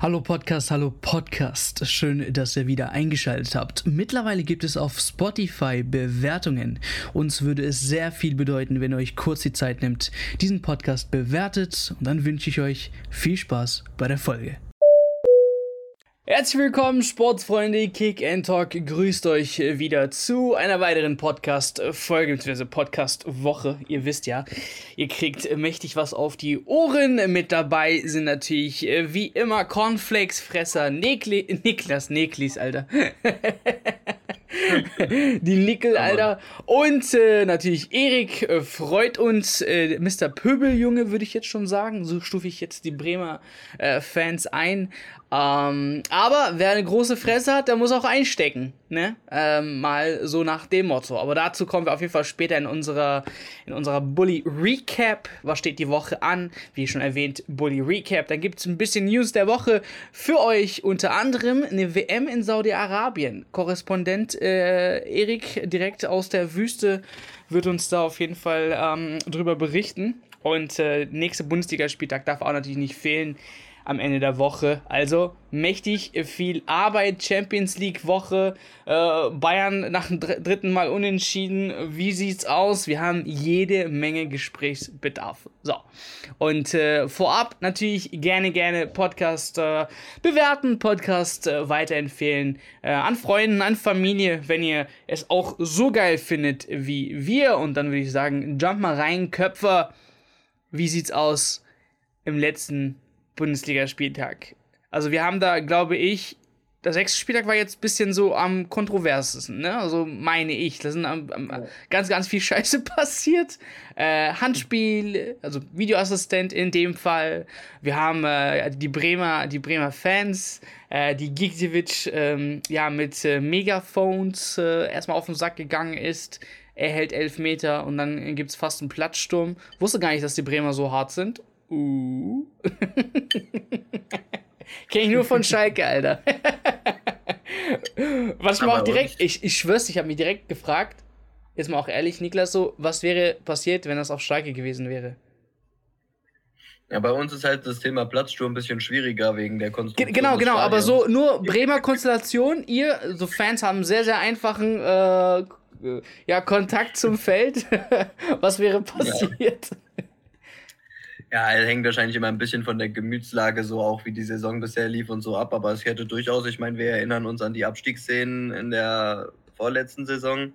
Hallo Podcast, hallo Podcast. Schön, dass ihr wieder eingeschaltet habt. Mittlerweile gibt es auf Spotify Bewertungen. Uns würde es sehr viel bedeuten, wenn ihr euch kurz die Zeit nimmt, diesen Podcast bewertet. Und dann wünsche ich euch viel Spaß bei der Folge. Herzlich willkommen, Sportsfreunde. Kick and Talk grüßt euch wieder zu einer weiteren Podcast-Folge, bzw. Podcast-Woche. Ihr wisst ja, ihr kriegt mächtig was auf die Ohren. Mit dabei sind natürlich äh, wie immer Cornflakes-Fresser Nekli Niklas Neklis, Alter. die Nickel, Alter. Und äh, natürlich Erik äh, freut uns. Äh, Mr. Pöbeljunge, würde ich jetzt schon sagen. So stufe ich jetzt die Bremer äh, Fans ein. Ähm, aber wer eine große Fresse hat, der muss auch einstecken, ne? Ähm, mal so nach dem Motto. Aber dazu kommen wir auf jeden Fall später in unserer, in unserer Bully Recap. Was steht die Woche an? Wie schon erwähnt, Bully Recap. Dann gibt es ein bisschen News der Woche für euch. Unter anderem eine WM in Saudi-Arabien. Korrespondent äh, Erik direkt aus der Wüste wird uns da auf jeden Fall ähm, drüber berichten. Und äh, nächste Bundesligaspieltag darf auch natürlich nicht fehlen am Ende der Woche. Also mächtig viel Arbeit, Champions League Woche, äh, Bayern nach dem dr dritten Mal unentschieden. Wie sieht's aus? Wir haben jede Menge Gesprächsbedarf. So. Und äh, vorab natürlich gerne, gerne Podcast äh, bewerten, Podcast äh, weiterempfehlen äh, an Freunden, an Familie, wenn ihr es auch so geil findet wie wir. Und dann würde ich sagen, jump mal rein, Köpfer. Wie sieht's aus im letzten Bundesligaspieltag. Also wir haben da, glaube ich, der sechste Spieltag war jetzt ein bisschen so am kontroversesten, ne? Also meine ich. Da sind am, am, ja. ganz, ganz viel Scheiße passiert. Äh, Handspiel, also Videoassistent in dem Fall. Wir haben äh, die Bremer, die Bremer Fans, äh, die Gigdevic ähm, ja mit äh, Megaphones äh, erstmal auf den Sack gegangen ist. Er hält elf Meter und dann gibt es fast einen Platzsturm. Wusste gar nicht, dass die Bremer so hart sind. Uh. Kenn ich nur von Schalke, Alter. was ich mir auch direkt, ich, ich schwör's, ich habe mich direkt gefragt, jetzt mal auch ehrlich, Niklas, so, was wäre passiert, wenn das auf Schalke gewesen wäre? Ja, bei uns ist halt das Thema Platzsturm ein bisschen schwieriger wegen der Konstellation. Genau, genau, aber so nur Bremer Konstellation, ihr, so Fans haben sehr, sehr einfachen äh, ja, Kontakt zum Feld. was wäre passiert? Ja. Ja, er hängt wahrscheinlich immer ein bisschen von der Gemütslage so auch, wie die Saison bisher lief und so ab. Aber es hätte durchaus, ich meine, wir erinnern uns an die Abstiegsszenen in der vorletzten Saison.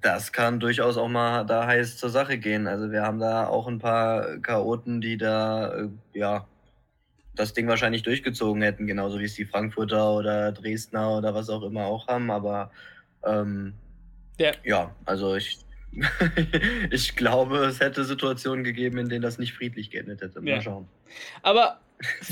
Das kann durchaus auch mal da heiß zur Sache gehen. Also wir haben da auch ein paar Chaoten, die da, äh, ja, das Ding wahrscheinlich durchgezogen hätten, genauso wie es die Frankfurter oder Dresdner oder was auch immer auch haben. Aber ähm, ja. ja, also ich ich glaube, es hätte Situationen gegeben, in denen das nicht friedlich geendet hätte. Mal ja. schauen. Aber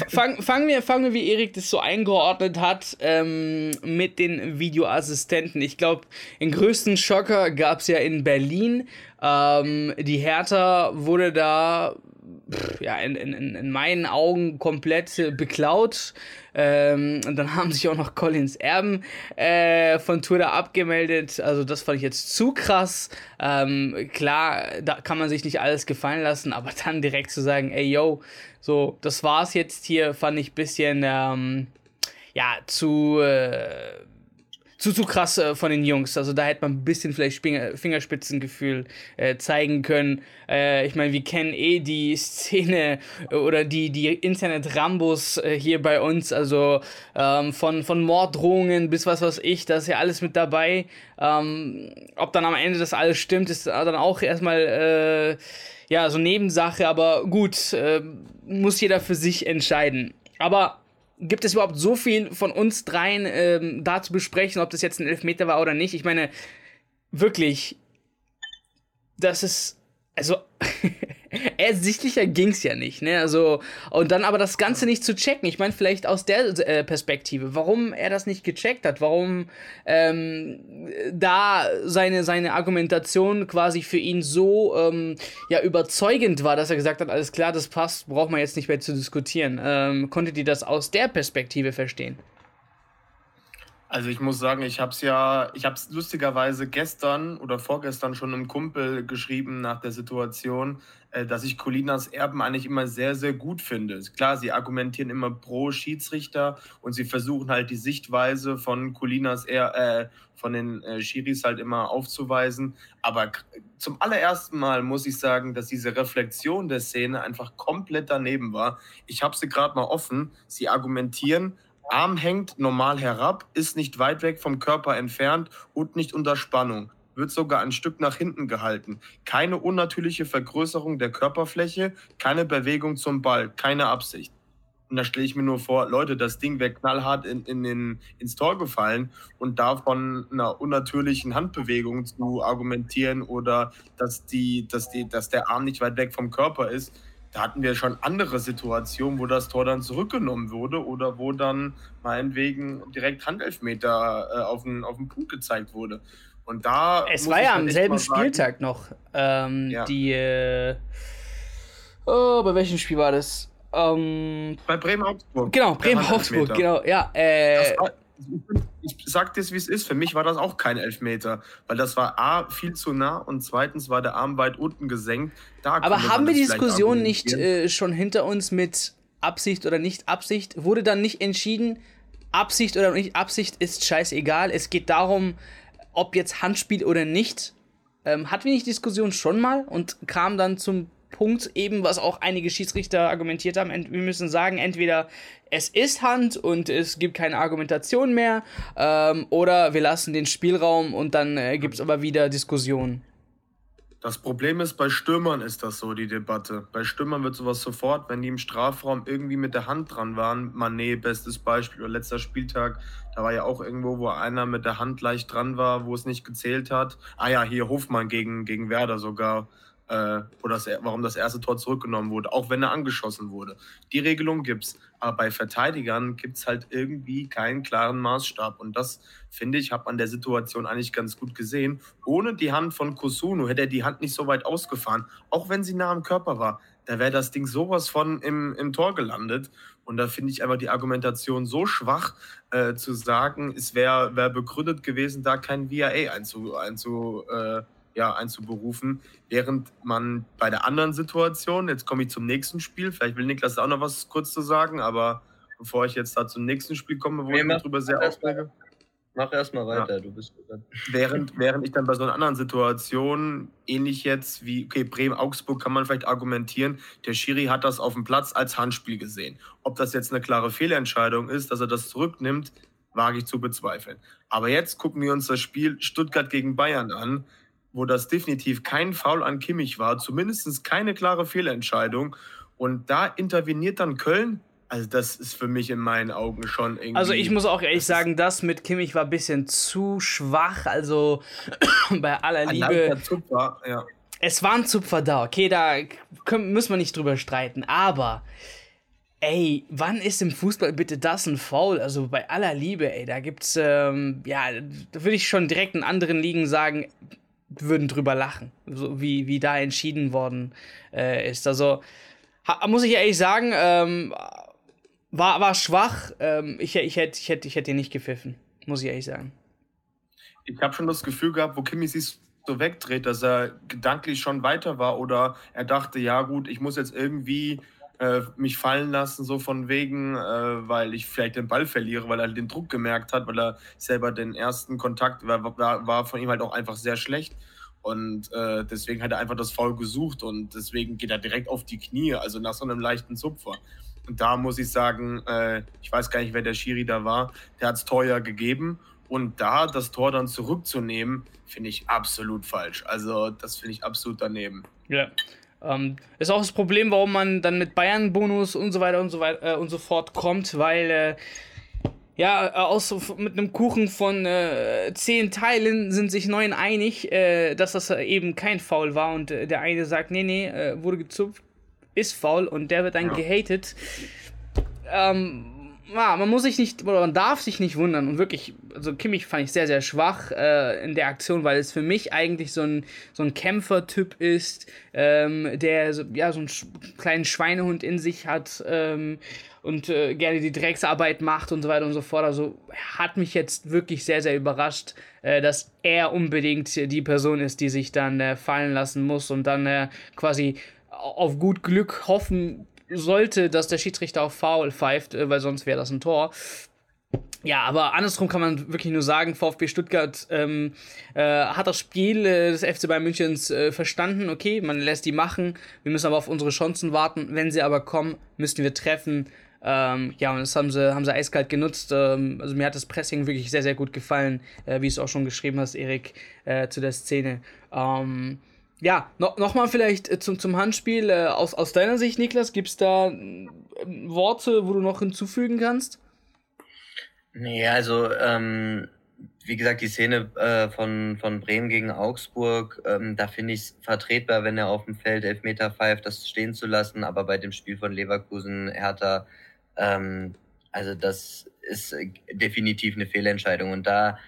fangen fang wir, fang wir, wie Erik das so eingeordnet hat, ähm, mit den Videoassistenten. Ich glaube, den größten Schocker gab es ja in Berlin. Ähm, die Hertha wurde da ja, in, in, in meinen Augen komplett beklaut. Ähm, und dann haben sich auch noch Collins Erben äh, von Twitter abgemeldet. Also das fand ich jetzt zu krass. Ähm, klar, da kann man sich nicht alles gefallen lassen, aber dann direkt zu sagen, ey yo, so, das war's jetzt hier, fand ich bisschen, ähm, ja, zu... Äh, zu, zu krass äh, von den Jungs. Also da hätte man ein bisschen vielleicht Fingerspitzengefühl äh, zeigen können. Äh, ich meine, wir kennen eh die Szene äh, oder die, die Internet-Rambos äh, hier bei uns. Also ähm, von, von Morddrohungen bis was weiß ich, da ist ja alles mit dabei. Ähm, ob dann am Ende das alles stimmt, ist dann auch erstmal äh, ja so Nebensache. Aber gut, äh, muss jeder für sich entscheiden. Aber gibt es überhaupt so viel von uns dreien ähm, da zu besprechen, ob das jetzt ein Elfmeter war oder nicht? Ich meine, wirklich, das ist, also, ersichtlicher ging's ja nicht, ne? Also, und dann aber das Ganze nicht zu checken. Ich meine, vielleicht aus der äh, Perspektive, warum er das nicht gecheckt hat, warum ähm, da seine, seine Argumentation quasi für ihn so ähm, ja, überzeugend war, dass er gesagt hat, alles klar, das passt, braucht man jetzt nicht mehr zu diskutieren. Ähm, konntet ihr das aus der Perspektive verstehen? Also ich muss sagen, ich habe es ja, ich habe es lustigerweise gestern oder vorgestern schon einem Kumpel geschrieben nach der Situation, äh, dass ich Colinas Erben eigentlich immer sehr, sehr gut finde. Klar, sie argumentieren immer pro Schiedsrichter und sie versuchen halt die Sichtweise von Colinas er äh, von den äh, Schiris halt immer aufzuweisen. Aber zum allerersten Mal muss ich sagen, dass diese Reflexion der Szene einfach komplett daneben war. Ich habe sie gerade mal offen. Sie argumentieren, Arm hängt normal herab, ist nicht weit weg vom Körper entfernt und nicht unter Spannung. Wird sogar ein Stück nach hinten gehalten. Keine unnatürliche Vergrößerung der Körperfläche, keine Bewegung zum Ball, keine Absicht. Und da stelle ich mir nur vor, Leute, das Ding wäre knallhart in, in den, ins Tor gefallen und davon einer unnatürlichen Handbewegung zu argumentieren oder dass, die, dass, die, dass der Arm nicht weit weg vom Körper ist, da hatten wir schon andere Situationen, wo das Tor dann zurückgenommen wurde oder wo dann meinetwegen direkt Handelfmeter äh, auf, den, auf den Punkt gezeigt wurde. Und da. Es war ja am selben Spieltag noch. Ähm, ja. Die. Äh, oh, bei welchem Spiel war das? Ähm, bei Bremen-Augsburg. Genau, Bremen-Augsburg, genau, ja. Äh, war, ich sag das, wie es ist. Für mich war das auch kein Elfmeter, weil das war A, viel zu nah und zweitens war der Arm weit unten gesenkt. Da Aber haben wir die Diskussion nicht äh, schon hinter uns mit Absicht oder nicht Absicht? Wurde dann nicht entschieden, Absicht oder nicht Absicht ist scheißegal. Es geht darum, ob jetzt Handspiel oder nicht. Ähm, hatten wir nicht Diskussion schon mal und kam dann zum Punkt eben, was auch einige Schiedsrichter argumentiert haben. Wir müssen sagen, entweder es ist Hand und es gibt keine Argumentation mehr, ähm, oder wir lassen den Spielraum und dann äh, gibt es aber wieder Diskussionen. Das Problem ist, bei Stürmern ist das so, die Debatte. Bei Stürmern wird sowas sofort, wenn die im Strafraum irgendwie mit der Hand dran waren, Manet, bestes Beispiel, oder letzter Spieltag, da war ja auch irgendwo, wo einer mit der Hand leicht dran war, wo es nicht gezählt hat. Ah ja, hier Hofmann gegen, gegen Werder sogar äh, oder das, warum das erste Tor zurückgenommen wurde, auch wenn er angeschossen wurde. Die Regelung gibt es. Aber bei Verteidigern gibt es halt irgendwie keinen klaren Maßstab. Und das, finde ich, hat man der Situation eigentlich ganz gut gesehen. Ohne die Hand von Kusunu hätte er die Hand nicht so weit ausgefahren, auch wenn sie nah am Körper war. Da wäre das Ding sowas von im, im Tor gelandet. Und da finde ich einfach die Argumentation so schwach, äh, zu sagen, es wäre wär begründet gewesen, da kein VAA einzu, einzu äh, ja, einzuberufen, während man bei der anderen Situation, jetzt komme ich zum nächsten Spiel, vielleicht will Niklas auch noch was kurz zu sagen, aber bevor ich jetzt da zum nächsten Spiel komme, wo nee, ich mich darüber sehr aufrege. Mach erstmal weiter, ja. du bist dran. Während, während ich dann bei so einer anderen Situation, ähnlich jetzt wie, okay, Bremen-Augsburg kann man vielleicht argumentieren, der Schiri hat das auf dem Platz als Handspiel gesehen. Ob das jetzt eine klare Fehlentscheidung ist, dass er das zurücknimmt, wage ich zu bezweifeln. Aber jetzt gucken wir uns das Spiel Stuttgart gegen Bayern an wo das definitiv kein Foul an Kimmich war, zumindest keine klare Fehlentscheidung. Und da interveniert dann Köln. Also das ist für mich in meinen Augen schon irgendwie. Also ich muss auch ehrlich sagen, das mit Kimmich war ein bisschen zu schwach. Also bei aller Liebe. Zupfer, ja. Es war ein Zupfer da, okay, da können, müssen wir nicht drüber streiten. Aber Ey, wann ist im Fußball bitte das ein Foul? Also bei aller Liebe, ey, da gibt's, ähm, ja, da würde ich schon direkt in anderen Ligen sagen, würden drüber lachen, so wie, wie da entschieden worden äh, ist. Also muss ich ehrlich sagen, ähm, war, war schwach. Ähm, ich ich hätte ich hätt, ich hätt ihn nicht gepfiffen, muss ich ehrlich sagen. Ich habe schon das Gefühl gehabt, wo Kimi sich so wegdreht, dass er gedanklich schon weiter war oder er dachte, ja gut, ich muss jetzt irgendwie äh, mich fallen lassen, so von wegen, äh, weil ich vielleicht den Ball verliere, weil er den Druck gemerkt hat, weil er selber den ersten Kontakt war, war, war von ihm halt auch einfach sehr schlecht. Und äh, deswegen hat er einfach das Foul gesucht und deswegen geht er direkt auf die Knie, also nach so einem leichten Zupfer. Und da muss ich sagen, äh, ich weiß gar nicht, wer der Schiri da war, der hat es teuer gegeben. Und da das Tor dann zurückzunehmen, finde ich absolut falsch. Also das finde ich absolut daneben. Ja, ähm, ist auch das Problem, warum man dann mit Bayern-Bonus und so weiter und so weiter äh, und so fort kommt, weil äh, ja, äh, aus, mit einem Kuchen von äh, zehn Teilen sind sich neun einig, äh, dass das eben kein Foul war und äh, der eine sagt, nee, nee, wurde gezupft, ist faul und der wird dann ja. gehatet. Ähm, man muss sich nicht, oder man darf sich nicht wundern. Und wirklich, also Kimmich fand ich sehr, sehr schwach äh, in der Aktion, weil es für mich eigentlich so ein, so ein Kämpfertyp ist, ähm, der so, ja, so einen kleinen Schweinehund in sich hat. Ähm, und äh, gerne die Drecksarbeit macht und so weiter und so fort. Also hat mich jetzt wirklich sehr, sehr überrascht, äh, dass er unbedingt die Person ist, die sich dann äh, fallen lassen muss und dann äh, quasi auf gut Glück hoffen sollte, dass der Schiedsrichter auf Foul pfeift, äh, weil sonst wäre das ein Tor. Ja, aber andersrum kann man wirklich nur sagen, VfB Stuttgart ähm, äh, hat das Spiel äh, des FC Bayern Münchens äh, verstanden. Okay, man lässt die machen. Wir müssen aber auf unsere Chancen warten. Wenn sie aber kommen, müssen wir treffen. Ähm, ja, und das haben sie, haben sie eiskalt genutzt. Ähm, also mir hat das Pressing wirklich sehr, sehr gut gefallen, äh, wie es auch schon geschrieben hast, Erik, äh, zu der Szene. Ähm, ja, no, nochmal vielleicht äh, zum, zum Handspiel. Äh, aus, aus deiner Sicht, Niklas, gibt es da äh, Worte, wo du noch hinzufügen kannst? Nee, also ähm, wie gesagt, die Szene äh, von, von Bremen gegen Augsburg, ähm, da finde ich es vertretbar, wenn er auf dem Feld Elfmeter pfeift, das stehen zu lassen. Aber bei dem Spiel von Leverkusen, Hertha, ähm, also das ist definitiv eine Fehlentscheidung. Und da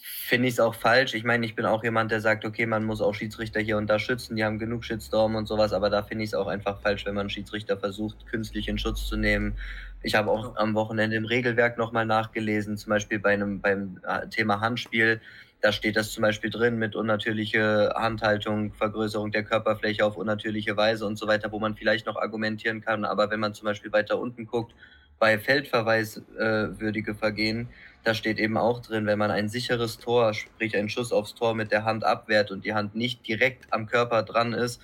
finde ich es auch falsch. Ich meine, ich bin auch jemand, der sagt, okay, man muss auch Schiedsrichter hier und da schützen, die haben genug Shitstorm und sowas, aber da finde ich es auch einfach falsch, wenn man Schiedsrichter versucht, künstlich in Schutz zu nehmen. Ich habe auch am Wochenende im Regelwerk nochmal nachgelesen, zum Beispiel bei einem, beim äh, Thema Handspiel. Da steht das zum Beispiel drin mit unnatürliche Handhaltung, Vergrößerung der Körperfläche auf unnatürliche Weise und so weiter, wo man vielleicht noch argumentieren kann. Aber wenn man zum Beispiel weiter unten guckt, bei Feldverweiswürdige äh, Vergehen, da steht eben auch drin, wenn man ein sicheres Tor, sprich einen Schuss aufs Tor mit der Hand abwehrt und die Hand nicht direkt am Körper dran ist,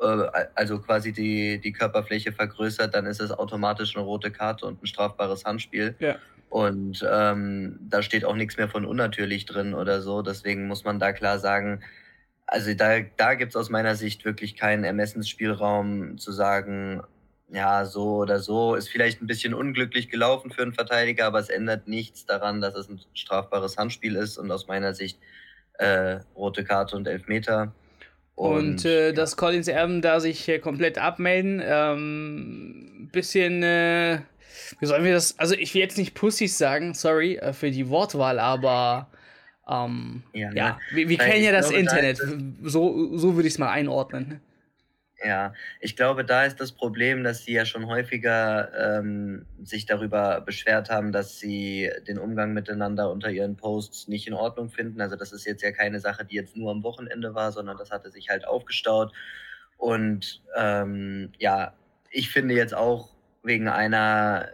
äh, also quasi die, die Körperfläche vergrößert, dann ist es automatisch eine rote Karte und ein strafbares Handspiel. Ja. Und ähm, da steht auch nichts mehr von unnatürlich drin oder so. Deswegen muss man da klar sagen, also da, da gibt es aus meiner Sicht wirklich keinen Ermessensspielraum zu sagen, ja, so oder so, ist vielleicht ein bisschen unglücklich gelaufen für einen Verteidiger, aber es ändert nichts daran, dass es ein strafbares Handspiel ist und aus meiner Sicht äh, rote Karte und Elfmeter. Und, und äh, ja. dass Collins Erben da sich äh, komplett abmelden, ähm, bisschen, äh, wie sollen wir das, also ich will jetzt nicht Pussys sagen, sorry äh, für die Wortwahl, aber ähm, ja, ne? ja, wir, wir kennen ja das glaube, Internet, so, so würde ich es mal einordnen. Ja, ich glaube, da ist das Problem, dass sie ja schon häufiger ähm, sich darüber beschwert haben, dass sie den Umgang miteinander unter ihren Posts nicht in Ordnung finden. Also das ist jetzt ja keine Sache, die jetzt nur am Wochenende war, sondern das hatte sich halt aufgestaut. Und ähm, ja, ich finde jetzt auch wegen einer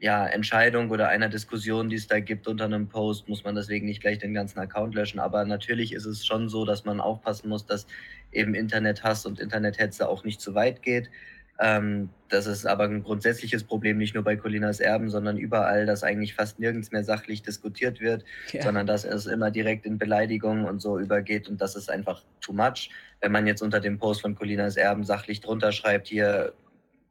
ja, Entscheidung oder einer Diskussion, die es da gibt unter einem Post, muss man deswegen nicht gleich den ganzen Account löschen. Aber natürlich ist es schon so, dass man aufpassen muss, dass eben Internethass und Internethetze auch nicht zu weit geht. Ähm, das ist aber ein grundsätzliches Problem, nicht nur bei Colinas Erben, sondern überall, dass eigentlich fast nirgends mehr sachlich diskutiert wird, ja. sondern dass es immer direkt in Beleidigungen und so übergeht und das ist einfach too much. Wenn man jetzt unter dem Post von Colinas Erben sachlich drunter schreibt, hier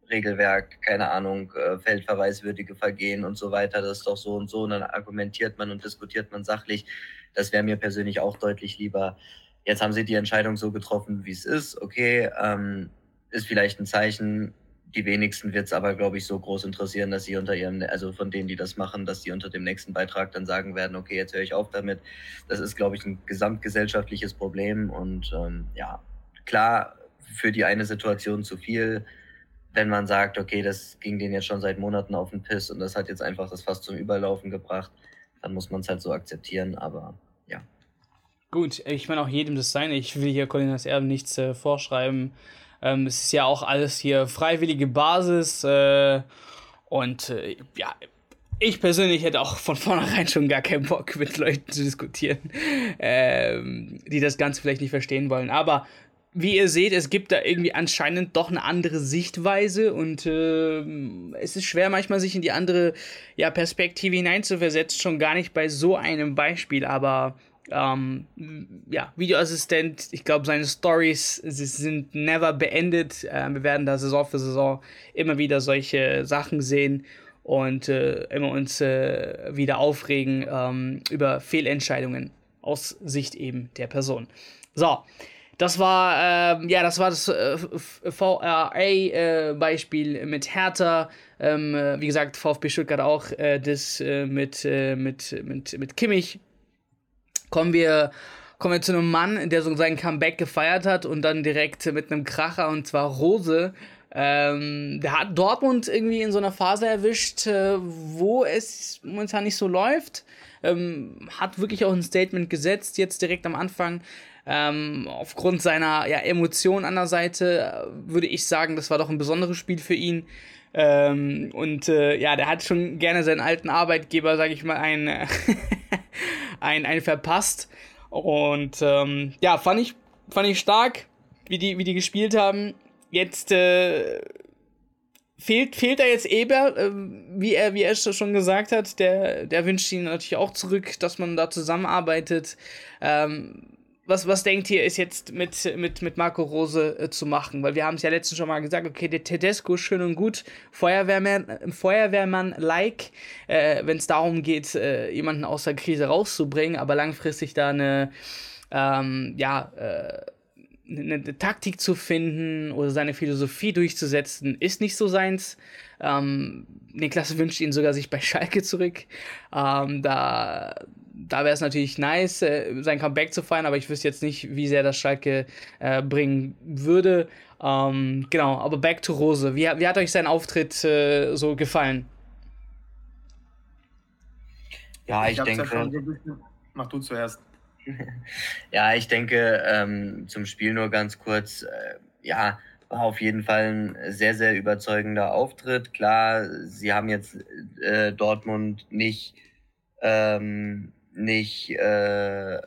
Regelwerk, keine Ahnung, äh, feldverweiswürdige Vergehen und so weiter, das ist doch so und so, und dann argumentiert man und diskutiert man sachlich. Das wäre mir persönlich auch deutlich lieber. Jetzt haben sie die Entscheidung so getroffen, wie es ist. Okay, ähm, ist vielleicht ein Zeichen. Die wenigsten wird es aber, glaube ich, so groß interessieren, dass sie unter ihrem, also von denen, die das machen, dass sie unter dem nächsten Beitrag dann sagen werden, okay, jetzt höre ich auf damit. Das ist, glaube ich, ein gesamtgesellschaftliches Problem und ähm, ja, klar, für die eine Situation zu viel, wenn man sagt, okay, das ging denen jetzt schon seit Monaten auf den Piss und das hat jetzt einfach das fast zum Überlaufen gebracht, dann muss man es halt so akzeptieren, aber ja. Gut, ich meine auch jedem das sein. Ich will hier Colinas Erben nichts äh, vorschreiben. Ähm, es ist ja auch alles hier freiwillige Basis äh, und äh, ja, ich persönlich hätte auch von vornherein schon gar keinen Bock, mit Leuten zu diskutieren, ähm, die das Ganze vielleicht nicht verstehen wollen. Aber wie ihr seht, es gibt da irgendwie anscheinend doch eine andere Sichtweise und äh, es ist schwer manchmal sich in die andere ja, Perspektive hineinzuversetzen, schon gar nicht bei so einem Beispiel, aber ähm, ja, Videoassistent, ich glaube, seine Stories sind never beendet. Äh, wir werden da Saison für Saison immer wieder solche Sachen sehen und äh, immer uns äh, wieder aufregen ähm, über Fehlentscheidungen aus Sicht eben der Person. So, das war, äh, ja, das war das äh, VRA-Beispiel äh, mit Hertha. Ähm, äh, wie gesagt, VfB Stuttgart auch äh, das äh, mit, mit, mit, mit Kimmich. Kommen wir, kommen wir zu einem Mann, der so sein Comeback gefeiert hat und dann direkt mit einem Kracher und zwar Rose Ähm, der hat Dortmund irgendwie in so einer Phase erwischt, äh, wo es momentan nicht so läuft. Ähm, hat wirklich auch ein Statement gesetzt, jetzt direkt am Anfang. Ähm, aufgrund seiner ja, Emotionen an der Seite äh, würde ich sagen, das war doch ein besonderes Spiel für ihn. Ähm, und äh, ja, der hat schon gerne seinen alten Arbeitgeber, sage ich mal, ein, ein, ein verpasst. Und ähm, ja, fand ich, fand ich stark, wie die, wie die gespielt haben. Jetzt äh, fehlt, fehlt da jetzt Eber, äh, wie er, wie er schon gesagt hat, der, der wünscht ihn natürlich auch zurück, dass man da zusammenarbeitet. Ähm, was, was denkt ihr, ist jetzt mit, mit, mit Marco Rose äh, zu machen? Weil wir haben es ja letztens schon mal gesagt, okay, der Tedesco schön und gut, Feuerwehrmann, äh, Feuerwehrmann-like, äh, wenn es darum geht, äh, jemanden aus der Krise rauszubringen, aber langfristig da eine, ähm, ja, äh, eine, eine, Taktik zu finden oder seine Philosophie durchzusetzen, ist nicht so seins. Ähm, Niklas wünscht ihn sogar sich bei Schalke zurück. Ähm, da da wäre es natürlich nice, äh, sein Comeback zu feiern, aber ich wüsste jetzt nicht, wie sehr das Schalke äh, bringen würde. Ähm, genau, aber back to Rose. Wie, wie hat euch sein Auftritt äh, so gefallen? Ja, ich, ich denke. Ja bisschen... Mach du zuerst. Ja, ich denke, ähm, zum Spiel nur ganz kurz. Äh, ja, war auf jeden Fall ein sehr, sehr überzeugender Auftritt. Klar, sie haben jetzt äh, Dortmund nicht ähm, nicht äh,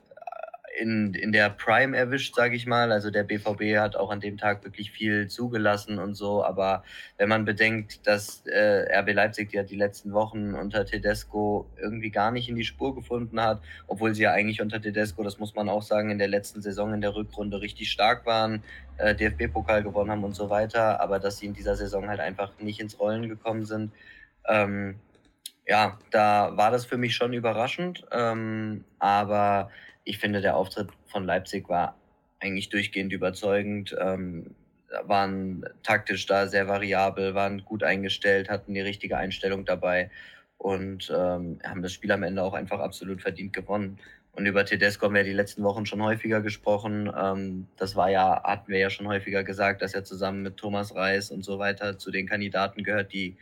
in, in der Prime erwischt, sage ich mal. Also der BVB hat auch an dem Tag wirklich viel zugelassen und so. Aber wenn man bedenkt, dass äh, RB Leipzig ja die letzten Wochen unter Tedesco irgendwie gar nicht in die Spur gefunden hat, obwohl sie ja eigentlich unter Tedesco, das muss man auch sagen, in der letzten Saison in der Rückrunde richtig stark waren, äh, DFB-Pokal gewonnen haben und so weiter, aber dass sie in dieser Saison halt einfach nicht ins Rollen gekommen sind. Ähm, ja, da war das für mich schon überraschend. Ähm, aber ich finde, der Auftritt von Leipzig war eigentlich durchgehend überzeugend. Ähm, waren taktisch da sehr variabel, waren gut eingestellt, hatten die richtige Einstellung dabei und ähm, haben das Spiel am Ende auch einfach absolut verdient gewonnen. Und über Tedesco haben wir die letzten Wochen schon häufiger gesprochen. Ähm, das war ja, hatten wir ja schon häufiger gesagt, dass er zusammen mit Thomas Reis und so weiter zu den Kandidaten gehört, die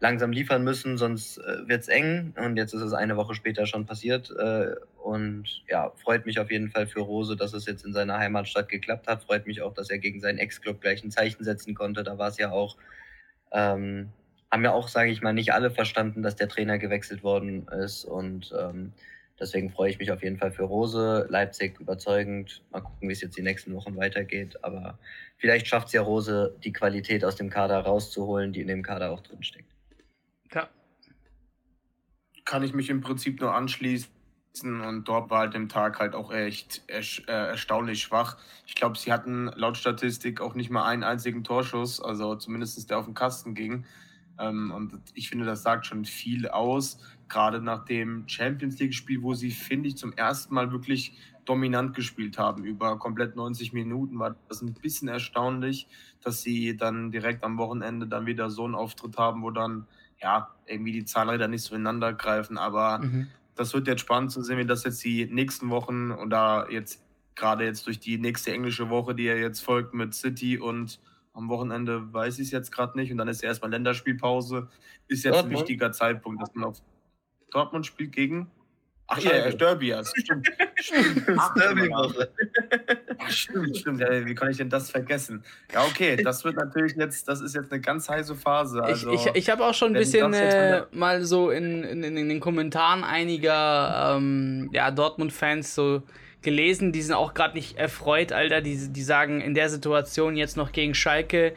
langsam liefern müssen, sonst äh, wird es eng. Und jetzt ist es eine Woche später schon passiert. Äh, und ja, freut mich auf jeden Fall für Rose, dass es jetzt in seiner Heimatstadt geklappt hat. Freut mich auch, dass er gegen seinen Ex-Club gleich ein Zeichen setzen konnte. Da war es ja auch, ähm, haben ja auch, sage ich mal, nicht alle verstanden, dass der Trainer gewechselt worden ist. Und ähm, deswegen freue ich mich auf jeden Fall für Rose. Leipzig überzeugend. Mal gucken, wie es jetzt die nächsten Wochen weitergeht. Aber vielleicht schafft es ja Rose, die Qualität aus dem Kader rauszuholen, die in dem Kader auch drinsteckt. Ja. Kann ich mich im Prinzip nur anschließen. Und dort war halt dem Tag halt auch echt äh, erstaunlich schwach. Ich glaube, sie hatten laut Statistik auch nicht mal einen einzigen Torschuss, also zumindest der auf den Kasten ging. Ähm, und ich finde, das sagt schon viel aus, gerade nach dem Champions League-Spiel, wo sie, finde ich, zum ersten Mal wirklich dominant gespielt haben. Über komplett 90 Minuten war das ein bisschen erstaunlich, dass sie dann direkt am Wochenende dann wieder so einen Auftritt haben, wo dann ja, irgendwie die Zahnräder nicht so ineinander greifen. Aber mhm. das wird jetzt spannend zu sehen, wie das jetzt die nächsten Wochen oder jetzt gerade jetzt durch die nächste englische Woche, die ja jetzt folgt mit City und am Wochenende weiß ich es jetzt gerade nicht und dann ist erstmal Länderspielpause, ist jetzt Dortmund. ein wichtiger Zeitpunkt, dass man auf Dortmund spielt gegen Ach ja, ja, Derby, ja. Stimmt. stimmt. Derby-Woche. Stimmt, stimmt. Ja, wie kann ich denn das vergessen? Ja, okay, das wird natürlich jetzt, das ist jetzt eine ganz heiße Phase. Also, ich ich, ich habe auch schon ein bisschen äh, mal so in, in, in, den Kommentaren einiger ähm, ja, Dortmund-Fans so gelesen, die sind auch gerade nicht erfreut, Alter. Die, die sagen in der Situation jetzt noch gegen Schalke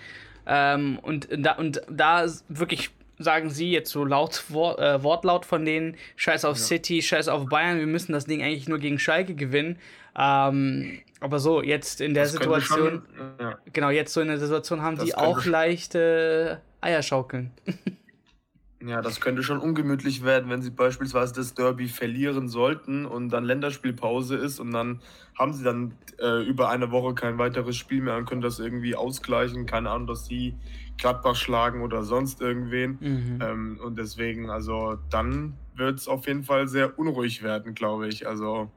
ähm, und, da, und da wirklich sagen sie jetzt so laut Wort, äh, Wortlaut von denen, scheiß auf ja. City, scheiß auf Bayern, wir müssen das Ding eigentlich nur gegen Schalke gewinnen. Ähm, aber so, jetzt in der das Situation, schon, ja. genau, jetzt so in der Situation haben das die auch leichte äh, Eierschaukeln. Ja, das könnte schon ungemütlich werden, wenn sie beispielsweise das Derby verlieren sollten und dann Länderspielpause ist und dann haben sie dann äh, über eine Woche kein weiteres Spiel mehr und können das irgendwie ausgleichen. Keine Ahnung, dass sie Gladbach schlagen oder sonst irgendwen. Mhm. Ähm, und deswegen, also dann wird es auf jeden Fall sehr unruhig werden, glaube ich. Also,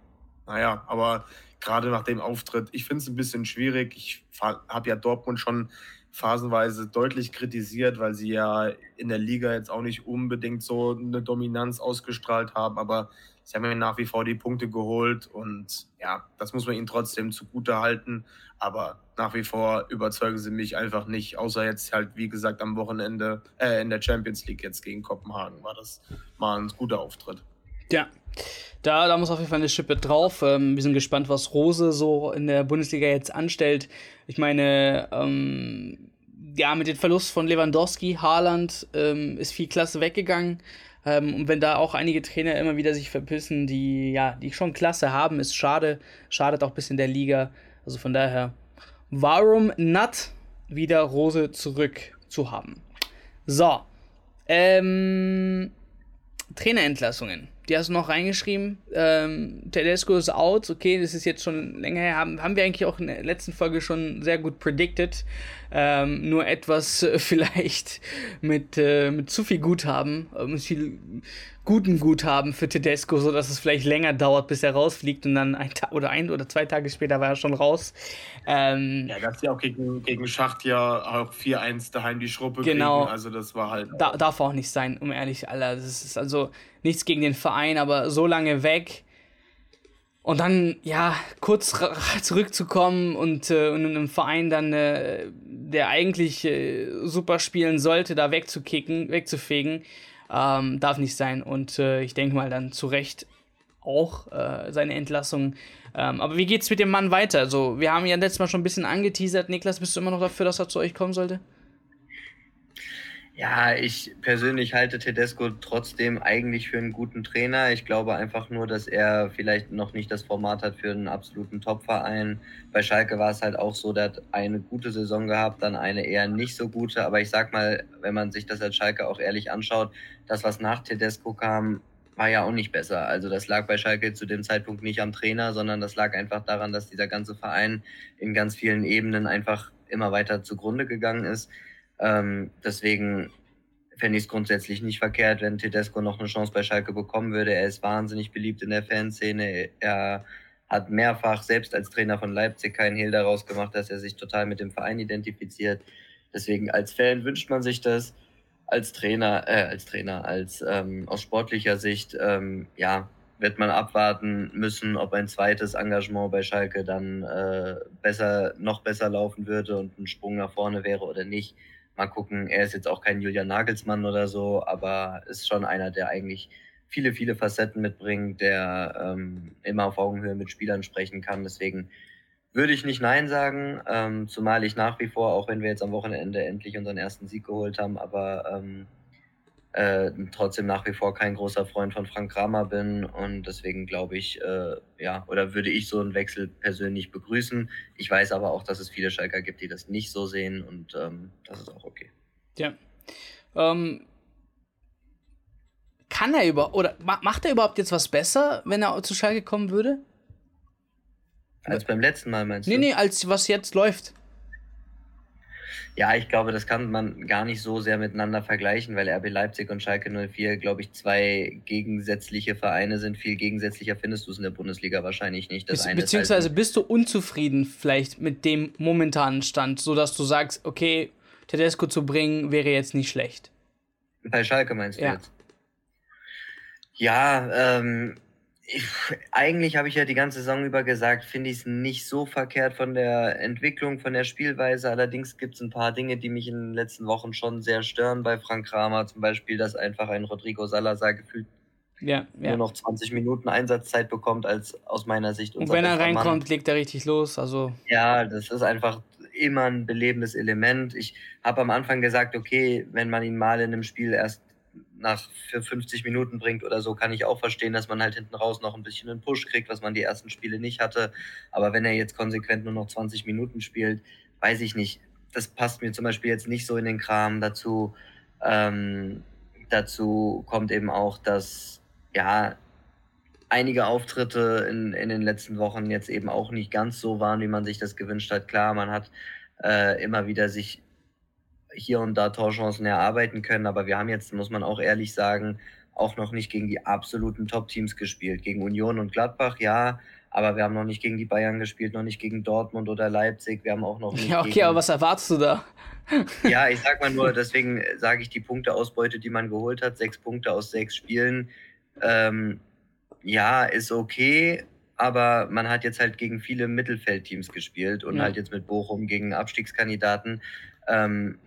naja, aber gerade nach dem Auftritt, ich finde es ein bisschen schwierig. Ich habe ja Dortmund schon phasenweise deutlich kritisiert, weil sie ja in der Liga jetzt auch nicht unbedingt so eine Dominanz ausgestrahlt haben, aber sie haben ja nach wie vor die Punkte geholt und ja, das muss man ihnen trotzdem zugute halten. Aber nach wie vor überzeugen sie mich einfach nicht, außer jetzt halt, wie gesagt, am Wochenende äh, in der Champions League jetzt gegen Kopenhagen war das mal ein guter Auftritt. Ja, da, da muss auf jeden Fall eine Schippe drauf. Ähm, wir sind gespannt, was Rose so in der Bundesliga jetzt anstellt. Ich meine, ähm, ja, mit dem Verlust von Lewandowski, Haaland ähm, ist viel Klasse weggegangen. Ähm, und wenn da auch einige Trainer immer wieder sich verpissen, die ja, die schon Klasse haben, ist schade. Schadet auch ein bisschen der Liga. Also von daher, warum not wieder Rose zurück zu haben? So. Ähm, Trainerentlassungen die hast du noch reingeschrieben. Ähm, Tedesco ist out. Okay, das ist jetzt schon länger her. Haben, haben wir eigentlich auch in der letzten Folge schon sehr gut predicted. Ähm, nur etwas äh, vielleicht mit, äh, mit zu viel Guthaben, äh, mit viel guten Guthaben für Tedesco, so dass es vielleicht länger dauert, bis er rausfliegt und dann ein Tag oder ein oder zwei Tage später war er schon raus. Ähm, ja, das ja auch gegen, gegen Schacht ja auch 4-1 daheim die Schruppe genau, kriegen. Also das war halt. Da, darf auch nicht sein, um ehrlich, Alter. Das ist also nichts gegen den Verein, aber so lange weg. Und dann, ja, kurz zurückzukommen und, äh, und in einem Verein dann, äh, der eigentlich äh, super spielen sollte, da wegzukicken, wegzufegen, ähm, darf nicht sein. Und äh, ich denke mal dann zu Recht auch äh, seine Entlassung. Ähm, aber wie geht's mit dem Mann weiter? Also, wir haben ja letztes Mal schon ein bisschen angeteasert. Niklas, bist du immer noch dafür, dass er zu euch kommen sollte? Ja, ich persönlich halte Tedesco trotzdem eigentlich für einen guten Trainer. Ich glaube einfach nur, dass er vielleicht noch nicht das Format hat für einen absoluten Topverein. Bei Schalke war es halt auch so, der hat eine gute Saison gehabt, dann eine eher nicht so gute. Aber ich sag mal, wenn man sich das als Schalke auch ehrlich anschaut, das, was nach Tedesco kam, war ja auch nicht besser. Also das lag bei Schalke zu dem Zeitpunkt nicht am Trainer, sondern das lag einfach daran, dass dieser ganze Verein in ganz vielen Ebenen einfach immer weiter zugrunde gegangen ist. Ähm, deswegen fände ich es grundsätzlich nicht verkehrt, wenn Tedesco noch eine Chance bei Schalke bekommen würde. Er ist wahnsinnig beliebt in der Fanszene. Er hat mehrfach selbst als Trainer von Leipzig keinen Hehl daraus gemacht, dass er sich total mit dem Verein identifiziert. Deswegen als Fan wünscht man sich das. Als Trainer, äh, als Trainer, als ähm, aus sportlicher Sicht, ähm, ja, wird man abwarten müssen, ob ein zweites Engagement bei Schalke dann äh, besser, noch besser laufen würde und ein Sprung nach vorne wäre oder nicht. Mal gucken, er ist jetzt auch kein Julian Nagelsmann oder so, aber ist schon einer, der eigentlich viele, viele Facetten mitbringt, der ähm, immer auf Augenhöhe mit Spielern sprechen kann. Deswegen würde ich nicht Nein sagen, ähm, zumal ich nach wie vor, auch wenn wir jetzt am Wochenende endlich unseren ersten Sieg geholt haben, aber ähm, äh, trotzdem nach wie vor kein großer Freund von Frank Kramer bin und deswegen glaube ich, äh, ja, oder würde ich so einen Wechsel persönlich begrüßen. Ich weiß aber auch, dass es viele Schalker gibt, die das nicht so sehen und ähm, das ist auch okay. Ja. Ähm, kann er über oder macht er überhaupt jetzt was besser, wenn er zu Schalke kommen würde? Als beim letzten Mal meinst nee, du? Nee, nee, als was jetzt läuft. Ja, ich glaube, das kann man gar nicht so sehr miteinander vergleichen, weil RB Leipzig und Schalke 04, glaube ich, zwei gegensätzliche Vereine sind. Viel gegensätzlicher findest du es in der Bundesliga wahrscheinlich nicht. Das Be beziehungsweise halt bist du unzufrieden vielleicht mit dem momentanen Stand, sodass du sagst, okay, Tedesco zu bringen wäre jetzt nicht schlecht. Bei Schalke meinst du ja. jetzt? Ja, ähm, ich, eigentlich habe ich ja die ganze Saison über gesagt, finde ich es nicht so verkehrt von der Entwicklung, von der Spielweise. Allerdings gibt es ein paar Dinge, die mich in den letzten Wochen schon sehr stören bei Frank Kramer. Zum Beispiel, dass einfach ein Rodrigo Salazar gefühlt ja, ja. nur noch 20 Minuten Einsatzzeit bekommt, als aus meiner Sicht. Und wenn er reinkommt, Mann. legt er richtig los. Also ja, das ist einfach immer ein belebendes Element. Ich habe am Anfang gesagt, okay, wenn man ihn mal in einem Spiel erst nach 50 Minuten bringt oder so, kann ich auch verstehen, dass man halt hinten raus noch ein bisschen einen Push kriegt, was man die ersten Spiele nicht hatte. Aber wenn er jetzt konsequent nur noch 20 Minuten spielt, weiß ich nicht. Das passt mir zum Beispiel jetzt nicht so in den Kram. Dazu, ähm, dazu kommt eben auch, dass ja einige Auftritte in, in den letzten Wochen jetzt eben auch nicht ganz so waren, wie man sich das gewünscht hat. Klar, man hat äh, immer wieder sich hier und da Torchancen erarbeiten können. Aber wir haben jetzt, muss man auch ehrlich sagen, auch noch nicht gegen die absoluten Top-Teams gespielt. Gegen Union und Gladbach, ja, aber wir haben noch nicht gegen die Bayern gespielt, noch nicht gegen Dortmund oder Leipzig. Wir haben auch noch nicht. Ja, okay, aber was erwartest du da? ja, ich sag mal nur, deswegen sage ich die Punkteausbeute, die man geholt hat, sechs Punkte aus sechs Spielen. Ähm, ja, ist okay, aber man hat jetzt halt gegen viele Mittelfeldteams gespielt und ja. halt jetzt mit Bochum gegen Abstiegskandidaten. Ähm,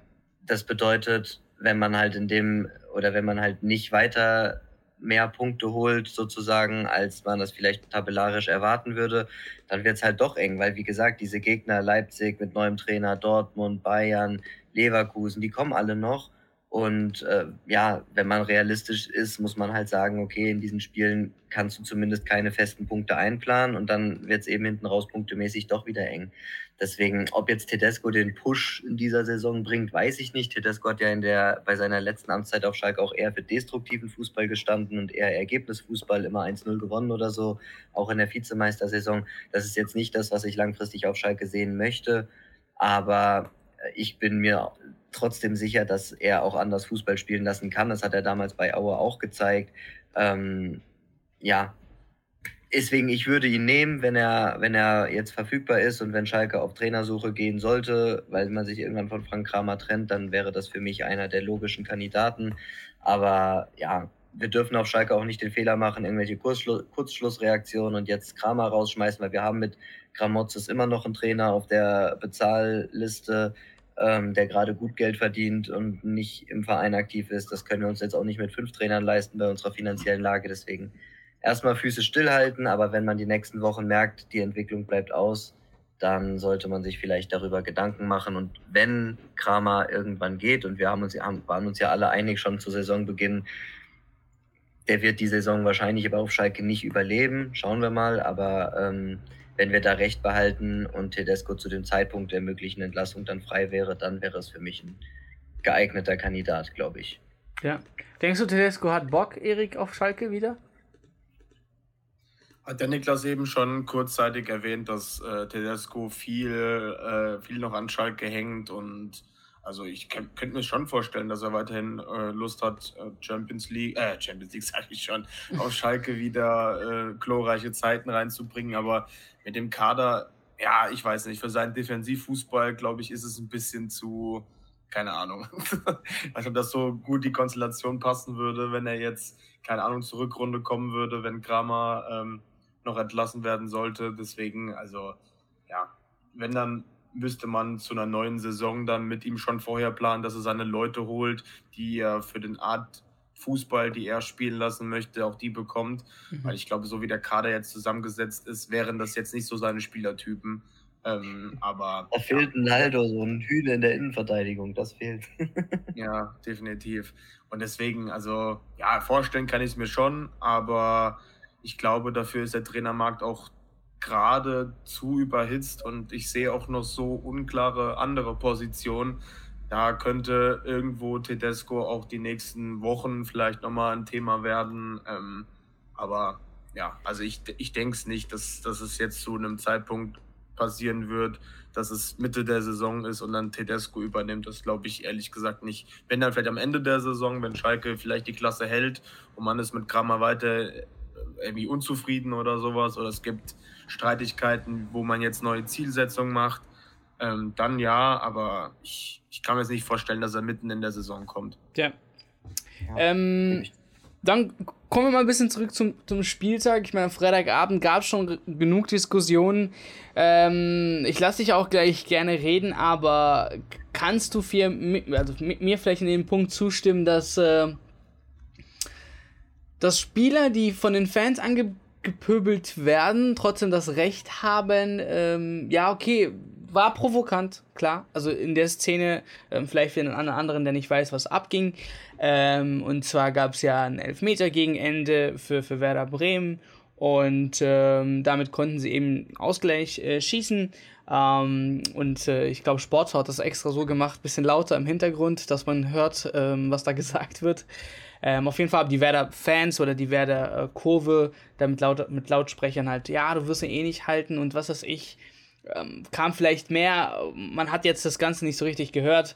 das bedeutet, wenn man halt in dem oder wenn man halt nicht weiter mehr Punkte holt, sozusagen, als man das vielleicht tabellarisch erwarten würde, dann wird es halt doch eng, weil wie gesagt, diese Gegner Leipzig mit neuem Trainer, Dortmund, Bayern, Leverkusen, die kommen alle noch. Und äh, ja, wenn man realistisch ist, muss man halt sagen, okay, in diesen Spielen kannst du zumindest keine festen Punkte einplanen und dann wird es eben hinten raus punktemäßig doch wieder eng. Deswegen, ob jetzt Tedesco den Push in dieser Saison bringt, weiß ich nicht. Tedesco hat ja in der, bei seiner letzten Amtszeit auf Schalke auch eher für destruktiven Fußball gestanden und eher Ergebnisfußball, immer 1-0 gewonnen oder so, auch in der Vizemeistersaison. Das ist jetzt nicht das, was ich langfristig auf Schalke sehen möchte, aber ich bin mir trotzdem sicher, dass er auch anders Fußball spielen lassen kann. Das hat er damals bei Aue auch gezeigt. Ähm, ja, deswegen, ich würde ihn nehmen, wenn er, wenn er jetzt verfügbar ist und wenn Schalke auf Trainersuche gehen sollte, weil man sich irgendwann von Frank Kramer trennt, dann wäre das für mich einer der logischen Kandidaten. Aber ja, wir dürfen auf Schalke auch nicht den Fehler machen, irgendwelche Kurzschlu Kurzschlussreaktionen und jetzt Kramer rausschmeißen, weil wir haben mit Gramotzes immer noch einen Trainer auf der Bezahlliste ähm, der gerade gut Geld verdient und nicht im Verein aktiv ist. Das können wir uns jetzt auch nicht mit fünf Trainern leisten bei unserer finanziellen Lage. Deswegen erstmal Füße stillhalten, aber wenn man die nächsten Wochen merkt, die Entwicklung bleibt aus, dann sollte man sich vielleicht darüber Gedanken machen. Und wenn Kramer irgendwann geht, und wir haben uns, waren uns ja alle einig schon zu Saisonbeginn, der wird die Saison wahrscheinlich aber auf Schalke nicht überleben. Schauen wir mal. Aber ähm, wenn wir da recht behalten und Tedesco zu dem Zeitpunkt der möglichen Entlassung dann frei wäre, dann wäre es für mich ein geeigneter Kandidat, glaube ich. Ja. Denkst du, Tedesco hat Bock, Erik, auf Schalke wieder? Hat der Niklas eben schon kurzzeitig erwähnt, dass äh, Tedesco viel, äh, viel noch an Schalke hängt und also ich könnte mir schon vorstellen, dass er weiterhin äh, Lust hat, äh, Champions League, äh, Champions League sage ich schon, auf Schalke wieder äh, glorreiche Zeiten reinzubringen. Aber mit dem Kader, ja, ich weiß nicht, für seinen Defensivfußball, glaube ich, ist es ein bisschen zu, keine Ahnung. also, dass so gut die Konstellation passen würde, wenn er jetzt, keine Ahnung, zur Rückrunde kommen würde, wenn Kramer ähm, noch entlassen werden sollte. Deswegen, also, ja, wenn dann müsste man zu einer neuen Saison dann mit ihm schon vorher planen, dass er seine Leute holt, die er für den Art Fußball, die er spielen lassen möchte, auch die bekommt. Mhm. Weil ich glaube, so wie der Kader jetzt zusammengesetzt ist, wären das jetzt nicht so seine Spielertypen. Ähm, aber. Da fehlt ein Naldo, so ein Hühner in der Innenverteidigung, das fehlt. ja, definitiv. Und deswegen, also, ja, vorstellen kann ich es mir schon, aber ich glaube, dafür ist der Trainermarkt auch gerade zu überhitzt und ich sehe auch noch so unklare andere Positionen. Da könnte irgendwo Tedesco auch die nächsten Wochen vielleicht nochmal ein Thema werden. Ähm, aber ja, also ich, ich denke es nicht, dass, dass es jetzt zu einem Zeitpunkt passieren wird, dass es Mitte der Saison ist und dann Tedesco übernimmt. Das glaube ich ehrlich gesagt nicht. Wenn dann vielleicht am Ende der Saison, wenn Schalke vielleicht die Klasse hält und man ist mit Kramer weiter irgendwie unzufrieden oder sowas oder es gibt Streitigkeiten, wo man jetzt neue Zielsetzungen macht, ähm, dann ja, aber ich, ich kann mir jetzt nicht vorstellen, dass er mitten in der Saison kommt. Ja. ja. Ähm, dann kommen wir mal ein bisschen zurück zum, zum Spieltag. Ich meine, am Freitagabend gab es schon genug Diskussionen. Ähm, ich lasse dich auch gleich gerne reden, aber kannst du für, also mit mir vielleicht in dem Punkt zustimmen, dass, äh, dass Spieler, die von den Fans angeboten gepöbelt werden, trotzdem das Recht haben, ähm, ja, okay, war provokant, klar. Also in der Szene, ähm, vielleicht für einen anderen, der nicht weiß, was abging. Ähm, und zwar gab es ja einen Elfmeter gegen Ende für, für Werder Bremen. Und ähm, damit konnten sie eben Ausgleich äh, schießen. Ähm, und äh, ich glaube, Sportschau hat das extra so gemacht, bisschen lauter im Hintergrund, dass man hört, ähm, was da gesagt wird. Ähm, auf jeden Fall haben die Werder-Fans oder die Werder-Kurve da mit, laut, mit Lautsprechern halt, ja, du wirst ihn eh nicht halten und was weiß ich. Ähm, kam vielleicht mehr, man hat jetzt das Ganze nicht so richtig gehört.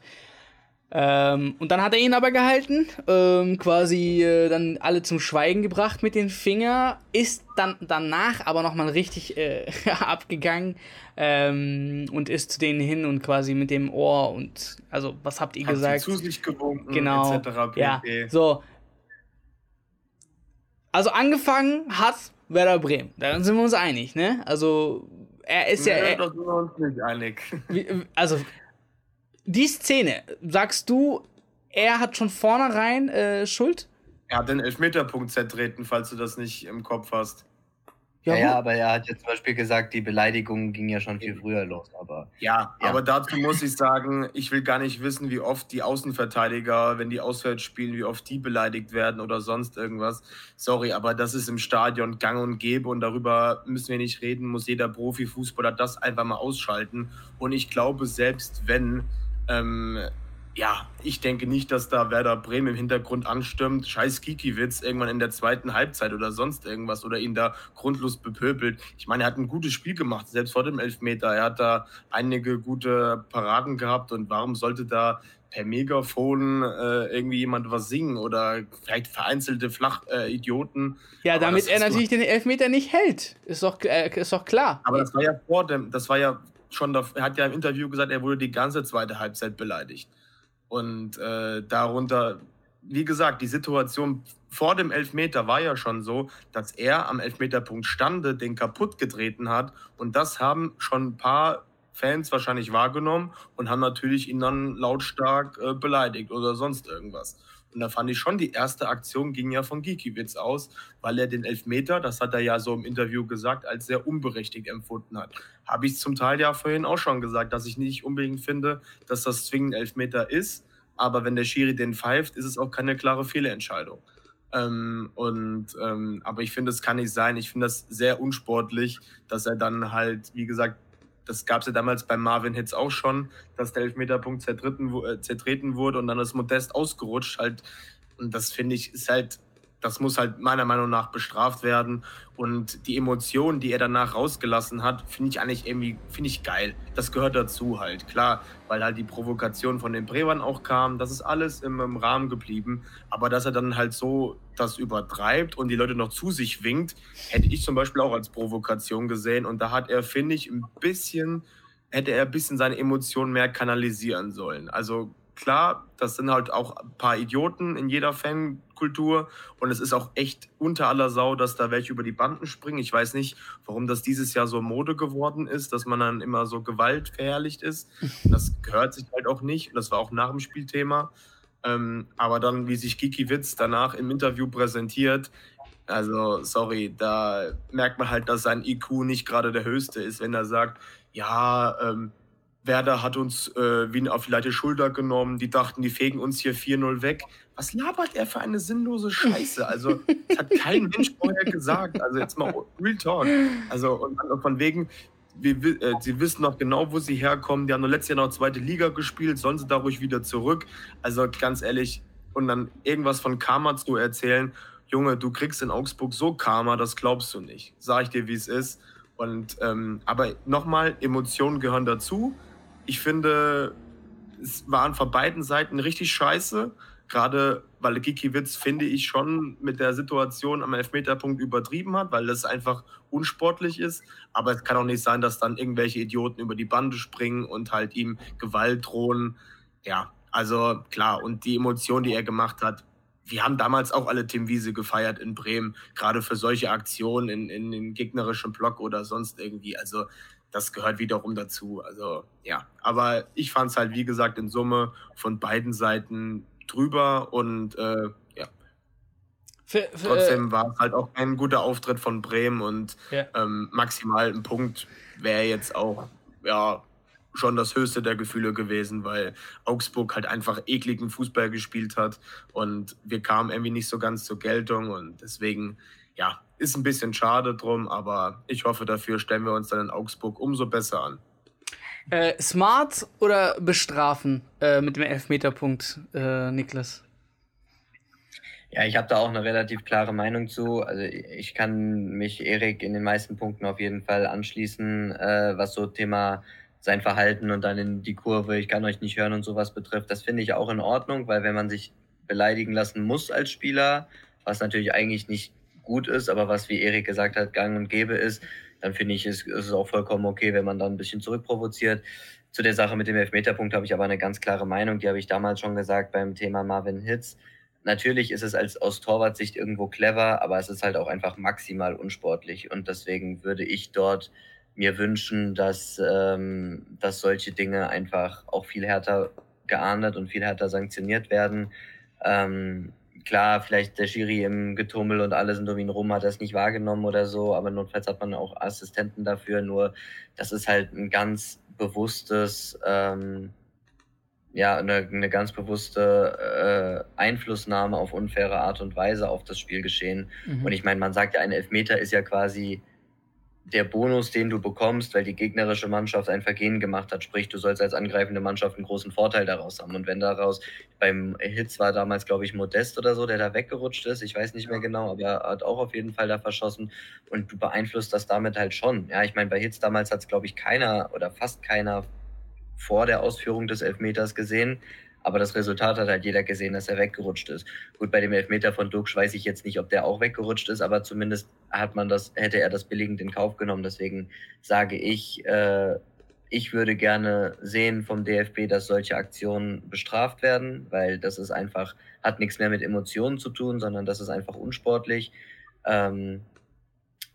Ähm, und dann hat er ihn aber gehalten, ähm, quasi äh, dann alle zum Schweigen gebracht mit den Finger, ist dann danach aber nochmal richtig äh, abgegangen ähm, und ist zu denen hin und quasi mit dem Ohr und also was habt ihr hat gesagt? zu sich gewunken, genau, etc. Ja, so. Also angefangen hat Werder Bremen, da sind wir uns einig, ne? Also er ist ja. ja da sind wir uns nicht einig. Also die Szene, sagst du, er hat schon vornherein äh, Schuld? Er hat den Elfmeterpunkt zertreten, falls du das nicht im Kopf hast. Ja, ja, aber er hat ja zum Beispiel gesagt, die Beleidigung ging ja schon viel früher los. Aber ja, ja, aber dazu muss ich sagen, ich will gar nicht wissen, wie oft die Außenverteidiger, wenn die auswärts spielen, wie oft die beleidigt werden oder sonst irgendwas. Sorry, aber das ist im Stadion gang und gäbe und darüber müssen wir nicht reden, muss jeder Profifußballer das einfach mal ausschalten. Und ich glaube, selbst wenn ähm, ja, ich denke nicht, dass da Werder Bremen im Hintergrund anstimmt. Scheiß Kikiwitz irgendwann in der zweiten Halbzeit oder sonst irgendwas oder ihn da grundlos bepöbelt. Ich meine, er hat ein gutes Spiel gemacht, selbst vor dem Elfmeter. Er hat da einige gute Paraden gehabt und warum sollte da per Megafon äh, irgendwie jemand was singen oder vielleicht vereinzelte Flachidioten? Äh, ja, damit er natürlich den Elfmeter nicht hält. Ist doch, äh, ist doch klar. Aber das war ja vor dem, das war ja schon, er hat ja im Interview gesagt, er wurde die ganze zweite Halbzeit beleidigt. Und äh, darunter, wie gesagt, die Situation vor dem Elfmeter war ja schon so, dass er am Elfmeterpunkt stande, den kaputt getreten hat. Und das haben schon ein paar Fans wahrscheinlich wahrgenommen und haben natürlich ihn dann lautstark äh, beleidigt oder sonst irgendwas. Und da fand ich schon, die erste Aktion ging ja von Gikiewicz aus, weil er den Elfmeter, das hat er ja so im Interview gesagt, als sehr unberechtigt empfunden hat. Habe ich zum Teil ja vorhin auch schon gesagt, dass ich nicht unbedingt finde, dass das zwingend Elfmeter ist. Aber wenn der Schiri den pfeift, ist es auch keine klare Fehlentscheidung. Ähm, und, ähm, aber ich finde, es kann nicht sein. Ich finde das sehr unsportlich, dass er dann halt, wie gesagt, das gab es ja damals bei Marvin Hitz auch schon, dass der Elfmeterpunkt zertreten, äh, zertreten wurde und dann ist Modest ausgerutscht. Halt. Und das finde ich, ist halt das muss halt meiner Meinung nach bestraft werden. Und die Emotionen, die er danach rausgelassen hat, finde ich eigentlich irgendwie, finde ich geil. Das gehört dazu halt. Klar, weil halt die Provokation von den Brevern auch kam. Das ist alles im, im Rahmen geblieben. Aber dass er dann halt so das übertreibt und die Leute noch zu sich winkt, hätte ich zum Beispiel auch als Provokation gesehen. Und da hat er, finde ich, ein bisschen, hätte er ein bisschen seine Emotionen mehr kanalisieren sollen. Also klar, das sind halt auch ein paar Idioten in jeder Fankultur und es ist auch echt unter aller Sau, dass da welche über die Banden springen. Ich weiß nicht, warum das dieses Jahr so Mode geworden ist, dass man dann immer so Gewalt verherrlicht ist. Das gehört sich halt auch nicht. Das war auch nach dem Spielthema. Ähm, aber dann, wie sich Kiki Witz danach im Interview präsentiert, also sorry, da merkt man halt, dass sein IQ nicht gerade der höchste ist, wenn er sagt, ja, ähm, Werder hat uns äh, Wien auf die leichte Schulter genommen. Die dachten, die fegen uns hier 4-0 weg. Was labert er für eine sinnlose Scheiße? Also, das hat kein Mensch vorher gesagt. Also, jetzt mal Real Talk. Also, und von wegen, wir, äh, sie wissen noch genau, wo sie herkommen. Die haben letztes Jahr noch zweite Liga gespielt. Sollen sie da ruhig wieder zurück? Also, ganz ehrlich, und dann irgendwas von Karma zu erzählen. Junge, du kriegst in Augsburg so Karma, das glaubst du nicht. Sag ich dir, wie es ist. Und, ähm, aber nochmal, Emotionen gehören dazu ich finde, es waren von beiden Seiten richtig scheiße. Gerade weil Gikiewicz, finde ich, schon mit der Situation am Elfmeterpunkt übertrieben hat, weil das einfach unsportlich ist. Aber es kann auch nicht sein, dass dann irgendwelche Idioten über die Bande springen und halt ihm Gewalt drohen. Ja, also klar. Und die Emotion, die er gemacht hat, wir haben damals auch alle Tim Wiese gefeiert in Bremen, gerade für solche Aktionen in, in den gegnerischen Block oder sonst irgendwie. Also das gehört wiederum dazu. Also ja, aber ich fand es halt, wie gesagt, in Summe von beiden Seiten drüber und äh, ja. Für, für, Trotzdem war es halt auch ein guter Auftritt von Bremen und ja. ähm, maximal ein Punkt wäre jetzt auch ja schon das höchste der Gefühle gewesen, weil Augsburg halt einfach ekligen Fußball gespielt hat und wir kamen irgendwie nicht so ganz zur Geltung und deswegen ja, ist ein bisschen schade drum, aber ich hoffe, dafür stellen wir uns dann in Augsburg umso besser an. Äh, smart oder bestrafen äh, mit dem Elfmeterpunkt, äh, Niklas? Ja, ich habe da auch eine relativ klare Meinung zu. Also ich kann mich Erik in den meisten Punkten auf jeden Fall anschließen, äh, was so Thema sein Verhalten und dann in die Kurve, ich kann euch nicht hören und sowas betrifft, das finde ich auch in Ordnung, weil wenn man sich beleidigen lassen muss als Spieler, was natürlich eigentlich nicht gut ist, aber was, wie Erik gesagt hat, gang und gäbe ist, dann finde ich, ist, ist es auch vollkommen okay, wenn man dann ein bisschen zurückprovoziert. Zu der Sache mit dem Elfmeterpunkt habe ich aber eine ganz klare Meinung, die habe ich damals schon gesagt beim Thema Marvin Hitz. Natürlich ist es als aus Torwartsicht irgendwo clever, aber es ist halt auch einfach maximal unsportlich und deswegen würde ich dort mir wünschen, dass, ähm, dass solche Dinge einfach auch viel härter geahndet und viel härter sanktioniert werden. Ähm, klar, vielleicht der Schiri im Getummel und alle sind um ihn rum, hat das nicht wahrgenommen oder so, aber notfalls hat man auch Assistenten dafür. Nur das ist halt ein ganz bewusstes, ähm, ja, eine, eine ganz bewusste äh, Einflussnahme auf unfaire Art und Weise auf das Spielgeschehen. Mhm. Und ich meine, man sagt ja, ein Elfmeter ist ja quasi der Bonus, den du bekommst, weil die gegnerische Mannschaft ein Vergehen gemacht hat. Sprich, du sollst als angreifende Mannschaft einen großen Vorteil daraus haben. Und wenn daraus, beim Hitz war damals, glaube ich, Modest oder so, der da weggerutscht ist, ich weiß nicht mehr genau, aber er hat auch auf jeden Fall da verschossen. Und du beeinflusst das damit halt schon. Ja, ich meine, bei Hitz damals hat es, glaube ich, keiner oder fast keiner vor der Ausführung des Elfmeters gesehen. Aber das Resultat hat halt jeder gesehen, dass er weggerutscht ist. Gut, bei dem Elfmeter von Dux weiß ich jetzt nicht, ob der auch weggerutscht ist, aber zumindest hat man das, hätte er das billigend in Kauf genommen. Deswegen sage ich, äh, ich würde gerne sehen vom DFB, dass solche Aktionen bestraft werden, weil das ist einfach, hat nichts mehr mit Emotionen zu tun, sondern das ist einfach unsportlich. Ähm,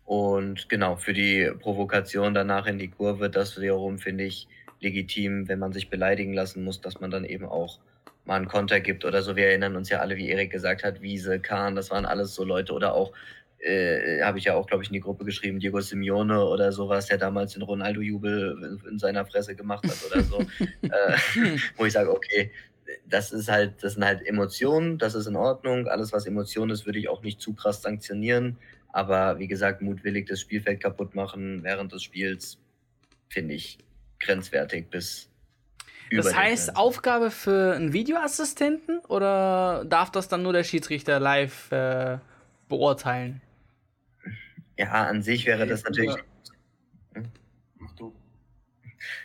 und genau, für die Provokation danach in die Kurve, das wiederum finde ich, legitim, wenn man sich beleidigen lassen muss, dass man dann eben auch mal einen Konter gibt oder so. Wir erinnern uns ja alle, wie Erik gesagt hat, Wiese, Kahn, das waren alles so Leute oder auch, äh, habe ich ja auch, glaube ich, in die Gruppe geschrieben, Diego Simeone oder sowas, der damals den Ronaldo-Jubel in, in, seiner Fresse gemacht hat oder so. äh, wo ich sage, okay, das ist halt, das sind halt Emotionen, das ist in Ordnung. Alles, was Emotion ist, würde ich auch nicht zu krass sanktionieren. Aber wie gesagt, mutwillig das Spielfeld kaputt machen während des Spiels, finde ich, grenzwertig bis Das heißt, Aufgabe für einen Videoassistenten oder darf das dann nur der Schiedsrichter live äh, beurteilen? Ja, an sich wäre das natürlich. Mach du.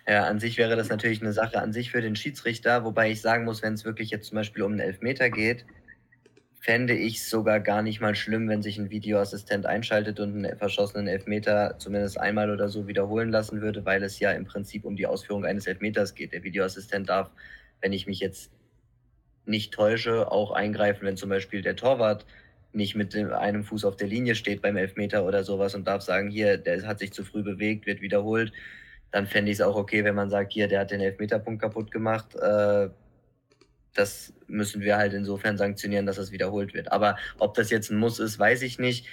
Ja, an sich wäre das natürlich eine Sache an sich für den Schiedsrichter, wobei ich sagen muss, wenn es wirklich jetzt zum Beispiel um einen Elfmeter geht, fände ich sogar gar nicht mal schlimm, wenn sich ein Videoassistent einschaltet und einen verschossenen Elfmeter zumindest einmal oder so wiederholen lassen würde, weil es ja im Prinzip um die Ausführung eines Elfmeters geht. Der Videoassistent darf, wenn ich mich jetzt nicht täusche, auch eingreifen, wenn zum Beispiel der Torwart nicht mit einem Fuß auf der Linie steht beim Elfmeter oder sowas und darf sagen, hier, der hat sich zu früh bewegt, wird wiederholt. Dann fände ich es auch okay, wenn man sagt, hier, der hat den Elfmeterpunkt kaputt gemacht. Äh, das müssen wir halt insofern sanktionieren, dass das wiederholt wird. Aber ob das jetzt ein Muss ist, weiß ich nicht.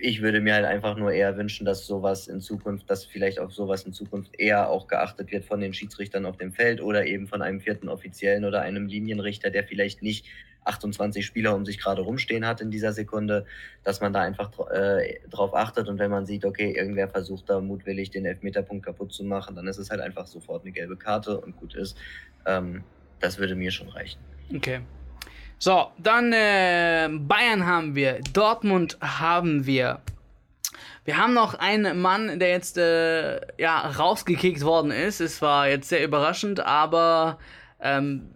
Ich würde mir halt einfach nur eher wünschen, dass sowas in Zukunft, dass vielleicht auf sowas in Zukunft eher auch geachtet wird von den Schiedsrichtern auf dem Feld oder eben von einem vierten Offiziellen oder einem Linienrichter, der vielleicht nicht 28 Spieler um sich gerade rumstehen hat in dieser Sekunde, dass man da einfach äh, drauf achtet und wenn man sieht, okay, irgendwer versucht da mutwillig den Elfmeterpunkt kaputt zu machen, dann ist es halt einfach sofort eine gelbe Karte und gut ist. Ähm, das würde mir schon reichen. Okay. So, dann äh, Bayern haben wir, Dortmund haben wir. Wir haben noch einen Mann, der jetzt äh, ja rausgekickt worden ist. Es war jetzt sehr überraschend, aber ähm,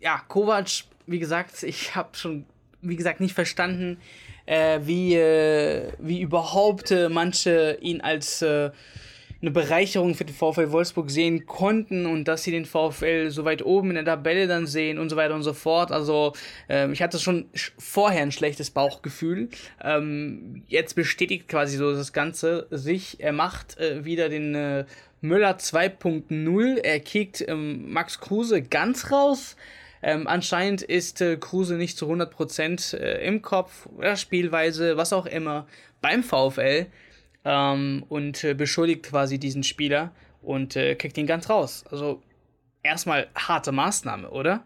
ja, Kovac, wie gesagt, ich habe schon, wie gesagt, nicht verstanden, äh, wie, äh, wie überhaupt äh, manche ihn als äh, eine Bereicherung für den VfL Wolfsburg sehen konnten und dass sie den VfL so weit oben in der Tabelle dann sehen und so weiter und so fort. Also ähm, ich hatte schon vorher ein schlechtes Bauchgefühl. Ähm, jetzt bestätigt quasi so das Ganze sich. Er macht äh, wieder den äh, Müller 2.0. Er kickt ähm, Max Kruse ganz raus. Ähm, anscheinend ist äh, Kruse nicht zu 100% äh, im Kopf oder Spielweise, was auch immer, beim VfL ähm, und äh, beschuldigt quasi diesen Spieler und äh, kriegt ihn ganz raus. Also erstmal harte Maßnahme, oder?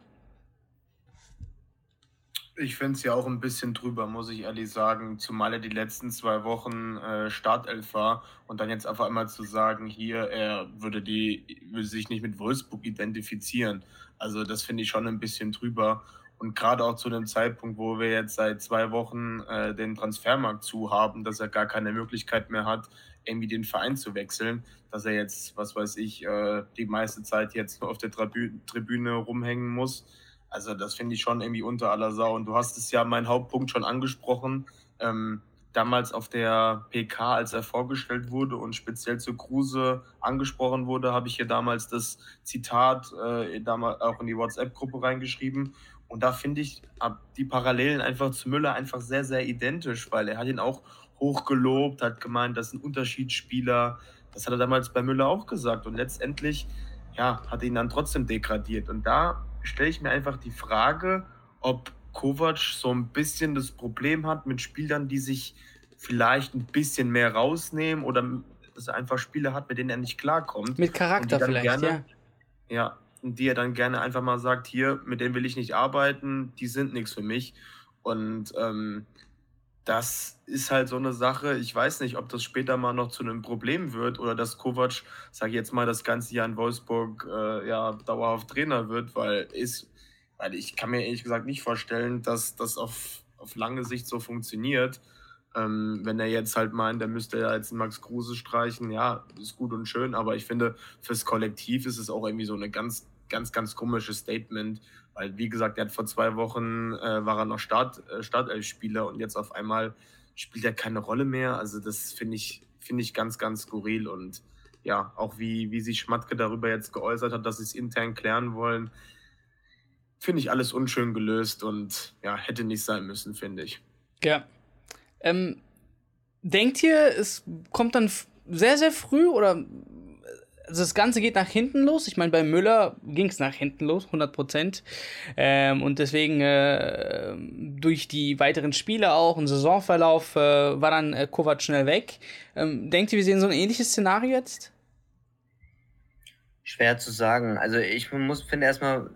Ich finde es ja auch ein bisschen drüber, muss ich ehrlich sagen, zumal er die letzten zwei Wochen äh, Startelf war und dann jetzt auf einmal zu sagen, hier, er würde, die, würde sich nicht mit Wolfsburg identifizieren. Also das finde ich schon ein bisschen drüber. Und gerade auch zu dem Zeitpunkt, wo wir jetzt seit zwei Wochen äh, den Transfermarkt zu haben, dass er gar keine Möglichkeit mehr hat, irgendwie den Verein zu wechseln, dass er jetzt, was weiß ich, äh, die meiste Zeit jetzt nur auf der Tribü Tribüne rumhängen muss. Also das finde ich schon irgendwie unter aller Sau. Und du hast es ja mein Hauptpunkt schon angesprochen. Ähm, damals auf der PK, als er vorgestellt wurde und speziell zu Kruse angesprochen wurde, habe ich hier damals das Zitat äh, damals auch in die WhatsApp-Gruppe reingeschrieben. Und da finde ich die Parallelen einfach zu Müller einfach sehr, sehr identisch, weil er hat ihn auch hochgelobt, hat gemeint, das ist ein Unterschiedsspieler. Das hat er damals bei Müller auch gesagt. Und letztendlich, ja, hat er ihn dann trotzdem degradiert. Und da stelle ich mir einfach die Frage, ob Kovac so ein bisschen das Problem hat mit Spielern, die sich vielleicht ein bisschen mehr rausnehmen oder dass er einfach Spieler hat, mit denen er nicht klarkommt. Mit Charakter vielleicht, gerne, ja. Ja, die er dann gerne einfach mal sagt, hier, mit denen will ich nicht arbeiten, die sind nichts für mich. Und ähm, das ist halt so eine Sache. Ich weiß nicht, ob das später mal noch zu einem Problem wird oder dass Kovac, sage ich jetzt mal, das ganze Jahr in Wolfsburg äh, ja dauerhaft Trainer wird, weil ist, weil ich kann mir ehrlich gesagt nicht vorstellen, dass das auf, auf lange Sicht so funktioniert. Ähm, wenn er jetzt halt meint, der müsste ja jetzt Max Kruse streichen, ja, ist gut und schön, aber ich finde, fürs Kollektiv ist es auch irgendwie so eine ganz, ganz, ganz komisches Statement, weil, wie gesagt, er hat vor zwei Wochen äh, war er noch Start, äh, Startelf-Spieler und jetzt auf einmal spielt er keine Rolle mehr. Also, das finde ich, finde ich ganz, ganz skurril und ja, auch wie, wie sich Schmatke darüber jetzt geäußert hat, dass sie es intern klären wollen, finde ich alles unschön gelöst und ja, hätte nicht sein müssen, finde ich. Ja. Ähm, denkt ihr, es kommt dann sehr, sehr früh oder also das Ganze geht nach hinten los. Ich meine, bei Müller ging es nach hinten los, 100 Prozent. Ähm, und deswegen äh, durch die weiteren Spiele auch und Saisonverlauf äh, war dann äh, Kovac schnell weg. Ähm, denkt ihr, wir sehen so ein ähnliches Szenario jetzt? Schwer zu sagen. Also ich muss finde erstmal,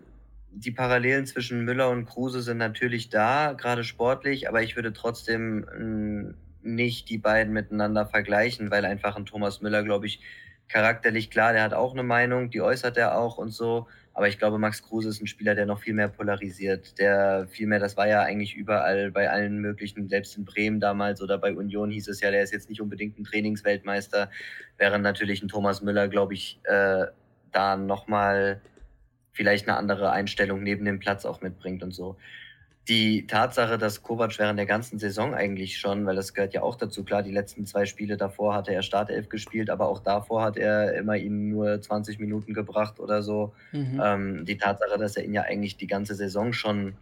die Parallelen zwischen Müller und Kruse sind natürlich da, gerade sportlich, aber ich würde trotzdem mh, nicht die beiden miteinander vergleichen, weil einfach ein Thomas Müller, glaube ich, charakterlich klar, der hat auch eine Meinung, die äußert er auch und so. Aber ich glaube, Max Kruse ist ein Spieler, der noch viel mehr polarisiert. Der viel mehr, das war ja eigentlich überall bei allen möglichen, selbst in Bremen damals oder bei Union hieß es ja, der ist jetzt nicht unbedingt ein Trainingsweltmeister, während natürlich ein Thomas Müller, glaube ich, äh, da nochmal vielleicht eine andere Einstellung neben dem Platz auch mitbringt und so die Tatsache, dass Kovac während der ganzen Saison eigentlich schon, weil das gehört ja auch dazu, klar, die letzten zwei Spiele davor hatte er Startelf gespielt, aber auch davor hat er immer ihm nur 20 Minuten gebracht oder so. Mhm. Ähm, die Tatsache, dass er ihn ja eigentlich die ganze Saison schon,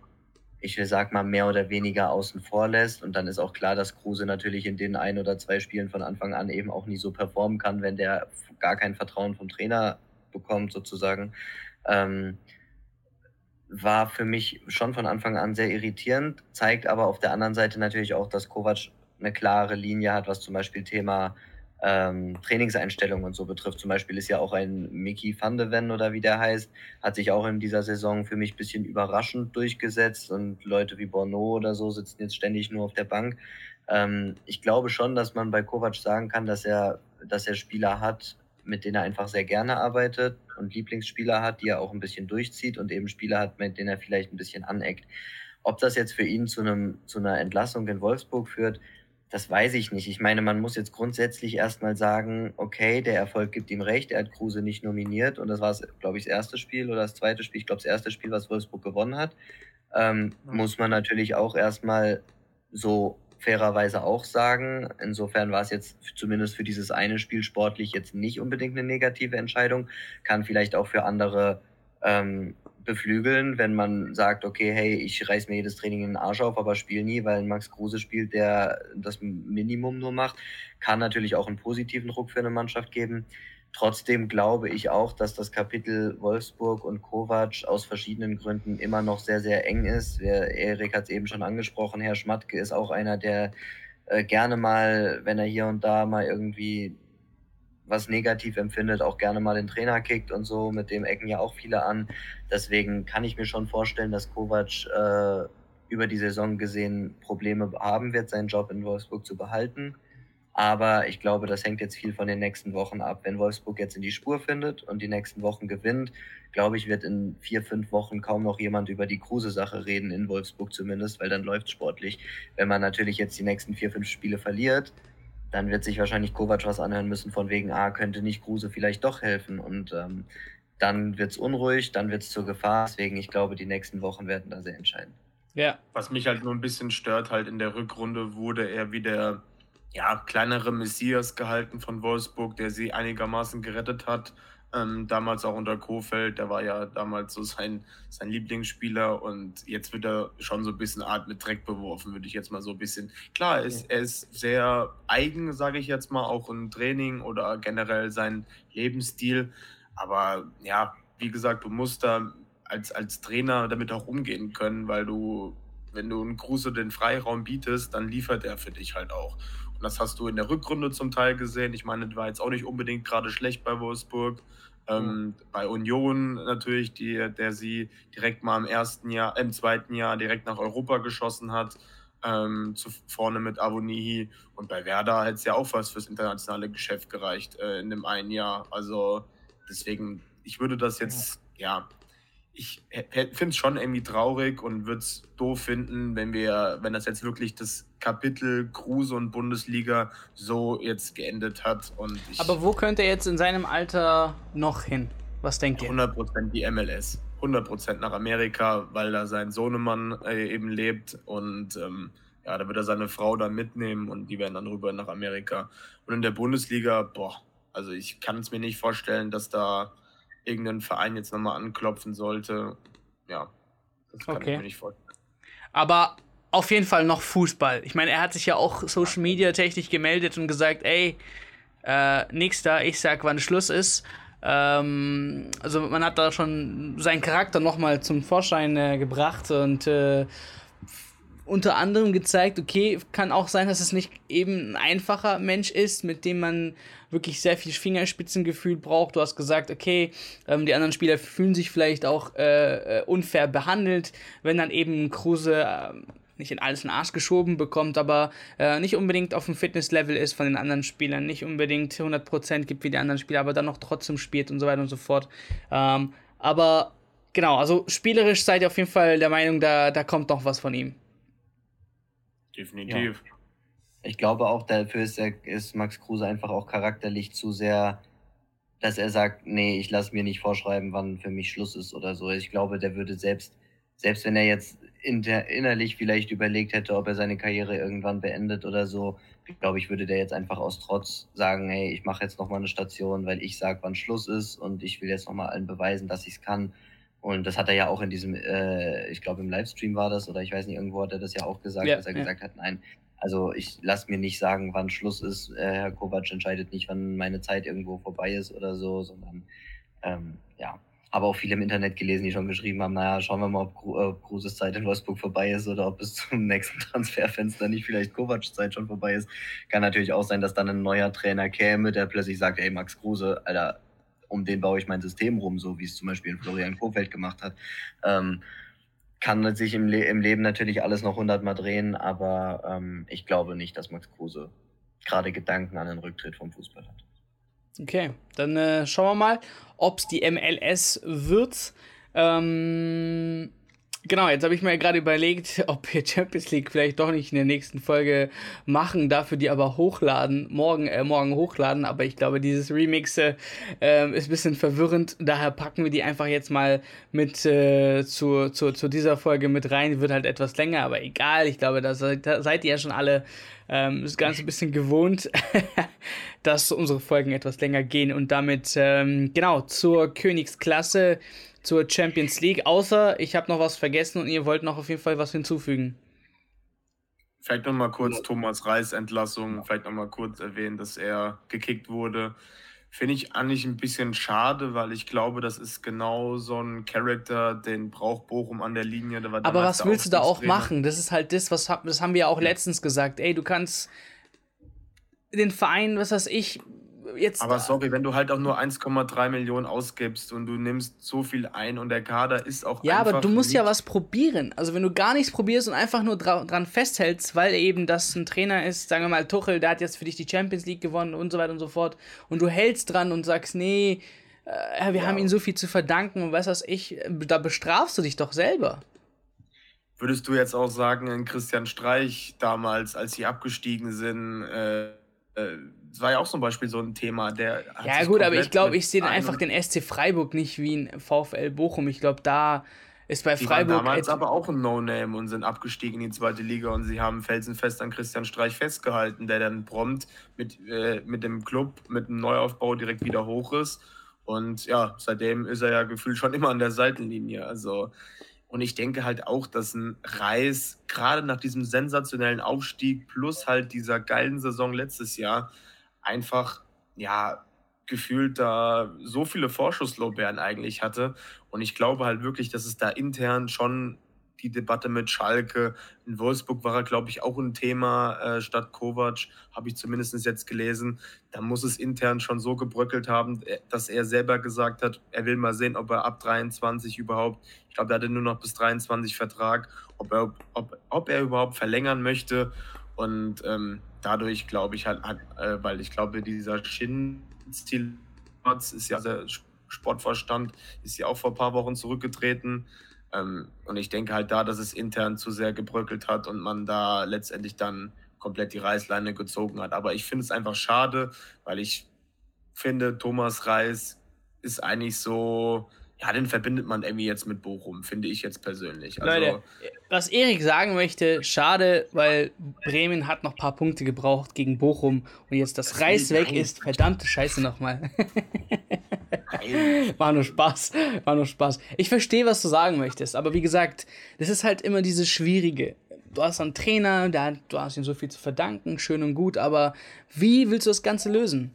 ich will sag mal, mehr oder weniger außen vor lässt. Und dann ist auch klar, dass Kruse natürlich in den ein oder zwei Spielen von Anfang an eben auch nie so performen kann, wenn der gar kein Vertrauen vom Trainer bekommt, sozusagen. Ähm, war für mich schon von Anfang an sehr irritierend, zeigt aber auf der anderen Seite natürlich auch, dass Kovac eine klare Linie hat, was zum Beispiel Thema ähm, Trainingseinstellungen und so betrifft. Zum Beispiel ist ja auch ein Mickey van de Ven oder wie der heißt, hat sich auch in dieser Saison für mich ein bisschen überraschend durchgesetzt und Leute wie Bono oder so sitzen jetzt ständig nur auf der Bank. Ähm, ich glaube schon, dass man bei Kovac sagen kann, dass er, dass er Spieler hat, mit denen er einfach sehr gerne arbeitet und Lieblingsspieler hat, die er auch ein bisschen durchzieht und eben Spieler hat, mit denen er vielleicht ein bisschen aneckt. Ob das jetzt für ihn zu, einem, zu einer Entlassung in Wolfsburg führt, das weiß ich nicht. Ich meine, man muss jetzt grundsätzlich erstmal sagen, okay, der Erfolg gibt ihm recht, er hat Kruse nicht nominiert und das war, glaube ich, das erste Spiel oder das zweite Spiel, ich glaube, das erste Spiel, was Wolfsburg gewonnen hat. Ähm, ja. Muss man natürlich auch erstmal so fairerweise auch sagen. Insofern war es jetzt zumindest für dieses eine Spiel sportlich jetzt nicht unbedingt eine negative Entscheidung. Kann vielleicht auch für andere ähm, beflügeln, wenn man sagt, okay, hey, ich reiß mir jedes Training in den Arsch auf, aber spiele nie, weil Max Kruse spielt, der das Minimum nur macht. Kann natürlich auch einen positiven Druck für eine Mannschaft geben. Trotzdem glaube ich auch, dass das Kapitel Wolfsburg und Kovac aus verschiedenen Gründen immer noch sehr, sehr eng ist. Erik hat es eben schon angesprochen, Herr Schmatke ist auch einer, der äh, gerne mal, wenn er hier und da mal irgendwie was negativ empfindet, auch gerne mal den Trainer kickt und so. Mit dem ecken ja auch viele an. Deswegen kann ich mir schon vorstellen, dass Kovac äh, über die Saison gesehen Probleme haben wird, seinen Job in Wolfsburg zu behalten. Aber ich glaube, das hängt jetzt viel von den nächsten Wochen ab. Wenn Wolfsburg jetzt in die Spur findet und die nächsten Wochen gewinnt, glaube ich, wird in vier, fünf Wochen kaum noch jemand über die Kruse-Sache reden, in Wolfsburg zumindest, weil dann läuft sportlich. Wenn man natürlich jetzt die nächsten vier, fünf Spiele verliert, dann wird sich wahrscheinlich Kovac was anhören müssen von wegen, ah, könnte nicht Kruse vielleicht doch helfen. Und ähm, dann wird es unruhig, dann wird es zur Gefahr. Deswegen, ich glaube, die nächsten Wochen werden da sehr entscheidend. Ja. Was mich halt nur ein bisschen stört, halt in der Rückrunde wurde er wieder ja, kleinere Messias gehalten von Wolfsburg, der sie einigermaßen gerettet hat. Ähm, damals auch unter Kofeld, der war ja damals so sein, sein Lieblingsspieler und jetzt wird er schon so ein bisschen Art mit Dreck beworfen, würde ich jetzt mal so ein bisschen. Klar, er ist, er ist sehr eigen, sage ich jetzt mal, auch im Training oder generell sein Lebensstil. Aber ja, wie gesagt, du musst da als, als Trainer damit auch umgehen können, weil du, wenn du einen Kruse den Freiraum bietest, dann liefert er für dich halt auch. Das hast du in der Rückrunde zum Teil gesehen. Ich meine, das war jetzt auch nicht unbedingt gerade schlecht bei Wolfsburg. Ähm. Bei Union natürlich, die, der sie direkt mal im ersten Jahr, im zweiten Jahr direkt nach Europa geschossen hat, ähm, zu, vorne mit Avonihi. Und bei Werder hat es ja auch was fürs internationale Geschäft gereicht äh, in dem einen Jahr. Also deswegen, ich würde das jetzt, ja, ich finde es schon irgendwie traurig und würde es doof finden, wenn wir, wenn das jetzt wirklich das Kapitel Kruse und Bundesliga so jetzt geendet hat. Und Aber wo könnte er jetzt in seinem Alter noch hin? Was denkt ihr? 100% die MLS. 100% nach Amerika, weil da sein Sohnemann äh, eben lebt und ähm, ja, da wird er seine Frau dann mitnehmen und die werden dann rüber nach Amerika. Und in der Bundesliga, boah, also ich kann es mir nicht vorstellen, dass da irgendein Verein jetzt nochmal anklopfen sollte. Ja, das kann okay. ich mir nicht vorstellen. Aber auf jeden Fall noch Fußball. Ich meine, er hat sich ja auch Social Media technisch gemeldet und gesagt, ey, äh, nächster, ich sag, wann Schluss ist. Ähm, also man hat da schon seinen Charakter nochmal zum Vorschein äh, gebracht und äh, unter anderem gezeigt, okay, kann auch sein, dass es nicht eben ein einfacher Mensch ist, mit dem man wirklich sehr viel Fingerspitzengefühl braucht. Du hast gesagt, okay, ähm, die anderen Spieler fühlen sich vielleicht auch äh, äh unfair behandelt, wenn dann eben Kruse äh, nicht in alles in den Arsch geschoben bekommt, aber äh, nicht unbedingt auf dem Fitnesslevel ist von den anderen Spielern, nicht unbedingt 100% gibt wie die anderen Spieler, aber dann noch trotzdem spielt und so weiter und so fort. Ähm, aber genau, also spielerisch seid ihr auf jeden Fall der Meinung, da, da kommt noch was von ihm. Definitiv. Ja. Ich glaube auch, dafür ist, er, ist Max Kruse einfach auch charakterlich zu sehr, dass er sagt, nee, ich lasse mir nicht vorschreiben, wann für mich Schluss ist oder so. Ich glaube, der würde selbst, selbst wenn er jetzt inter, innerlich vielleicht überlegt hätte, ob er seine Karriere irgendwann beendet oder so, glaube ich, würde der jetzt einfach aus Trotz sagen, hey, ich mache jetzt nochmal eine Station, weil ich sage, wann Schluss ist und ich will jetzt nochmal allen beweisen, dass ich es kann. Und das hat er ja auch in diesem, äh, ich glaube im Livestream war das, oder ich weiß nicht, irgendwo hat er das ja auch gesagt, ja, dass er ja. gesagt hat, nein, also ich lasse mir nicht sagen, wann Schluss ist. Äh, Herr Kovac entscheidet nicht, wann meine Zeit irgendwo vorbei ist oder so, sondern ähm, ja. Aber auch viele im Internet gelesen, die schon geschrieben haben, naja, schauen wir mal, ob, ob Kruses Zeit in Wolfsburg vorbei ist oder ob bis zum nächsten Transferfenster nicht vielleicht Kovacs Zeit schon vorbei ist. Kann natürlich auch sein, dass dann ein neuer Trainer käme, der plötzlich sagt, ey, Max Kruse, Alter, um den baue ich mein System rum, so wie es zum Beispiel Florian Kofeld gemacht hat. Ähm, kann sich im, Le im Leben natürlich alles noch hundertmal drehen, aber ähm, ich glaube nicht, dass Max Kruse gerade Gedanken an den Rücktritt vom Fußball hat. Okay, dann äh, schauen wir mal, ob es die MLS wird. Ähm, Genau, jetzt habe ich mir gerade überlegt, ob wir Champions League vielleicht doch nicht in der nächsten Folge machen, dafür die aber hochladen, morgen, äh, morgen hochladen, aber ich glaube, dieses Remix äh, ist ein bisschen verwirrend, daher packen wir die einfach jetzt mal mit äh, zu, zu, zu dieser Folge mit rein, wird halt etwas länger, aber egal, ich glaube, da seid, da seid ihr ja schon alle ähm, das Ganze ein bisschen gewohnt, dass unsere Folgen etwas länger gehen. Und damit, ähm, genau, zur Königsklasse zur Champions League, außer ich habe noch was vergessen und ihr wollt noch auf jeden Fall was hinzufügen. Vielleicht nochmal kurz Thomas Reis Entlassung, vielleicht nochmal kurz erwähnen, dass er gekickt wurde. Finde ich eigentlich ein bisschen schade, weil ich glaube, das ist genau so ein Charakter, den braucht Bochum an der Linie. Aber was willst du da auch machen? Das ist halt das, was das haben wir auch letztens gesagt. Ey, du kannst den Verein, was weiß ich, jetzt. Aber sorry, wenn du halt auch nur 1,3 Millionen ausgibst und du nimmst so viel ein und der Kader ist auch. Ja, aber du musst ja was probieren. Also wenn du gar nichts probierst und einfach nur dra dran festhältst, weil eben das ein Trainer ist, sagen wir mal Tuchel, der hat jetzt für dich die Champions League gewonnen und so weiter und so fort, und du hältst dran und sagst, nee, äh, wir ja. haben ihm so viel zu verdanken und weißt was ich, da bestrafst du dich doch selber. Würdest du jetzt auch sagen, Christian Streich damals, als sie abgestiegen sind, äh, äh, war ja auch zum Beispiel so ein Thema, der. Ja, gut, aber ich glaube, ich sehe einfach den SC Freiburg nicht wie ein VfL Bochum. Ich glaube, da ist bei die Freiburg. Waren damals aber auch ein No-Name und sind abgestiegen in die zweite Liga und sie haben felsenfest an Christian Streich festgehalten, der dann prompt mit, äh, mit dem Club, mit dem Neuaufbau direkt wieder hoch ist. Und ja, seitdem ist er ja gefühlt schon immer an der Seitenlinie. Also und ich denke halt auch, dass ein Reis, gerade nach diesem sensationellen Aufstieg plus halt dieser geilen Saison letztes Jahr, einfach, ja, gefühlt da so viele Vorschusslorbeeren eigentlich hatte. Und ich glaube halt wirklich, dass es da intern schon die Debatte mit Schalke. In Wolfsburg war er, glaube ich, auch ein Thema äh, statt Kovac, habe ich zumindest jetzt gelesen. Da muss es intern schon so gebröckelt haben, äh, dass er selber gesagt hat, er will mal sehen, ob er ab 23 überhaupt, ich glaube, er hatte nur noch bis 23 Vertrag, ob er, ob, ob er überhaupt verlängern möchte. Und ähm, dadurch glaube ich halt, äh, weil ich glaube, dieser Schinstil ist ja der Sportvorstand, ist ja auch vor ein paar Wochen zurückgetreten. Ähm, und ich denke halt da, dass es intern zu sehr gebröckelt hat und man da letztendlich dann komplett die Reißleine gezogen hat. Aber ich finde es einfach schade, weil ich finde, Thomas Reis ist eigentlich so, ja, den verbindet man irgendwie jetzt mit Bochum, finde ich jetzt persönlich. Also, Leute, was Erik sagen möchte, schade, weil Bremen hat noch ein paar Punkte gebraucht gegen Bochum und jetzt das, das Reis weg ist, verdammte Scheiße nochmal. War nur Spaß. War nur Spaß. Ich verstehe, was du sagen möchtest, aber wie gesagt, das ist halt immer dieses Schwierige. Du hast einen Trainer, der, du hast ihm so viel zu verdanken, schön und gut, aber wie willst du das Ganze lösen?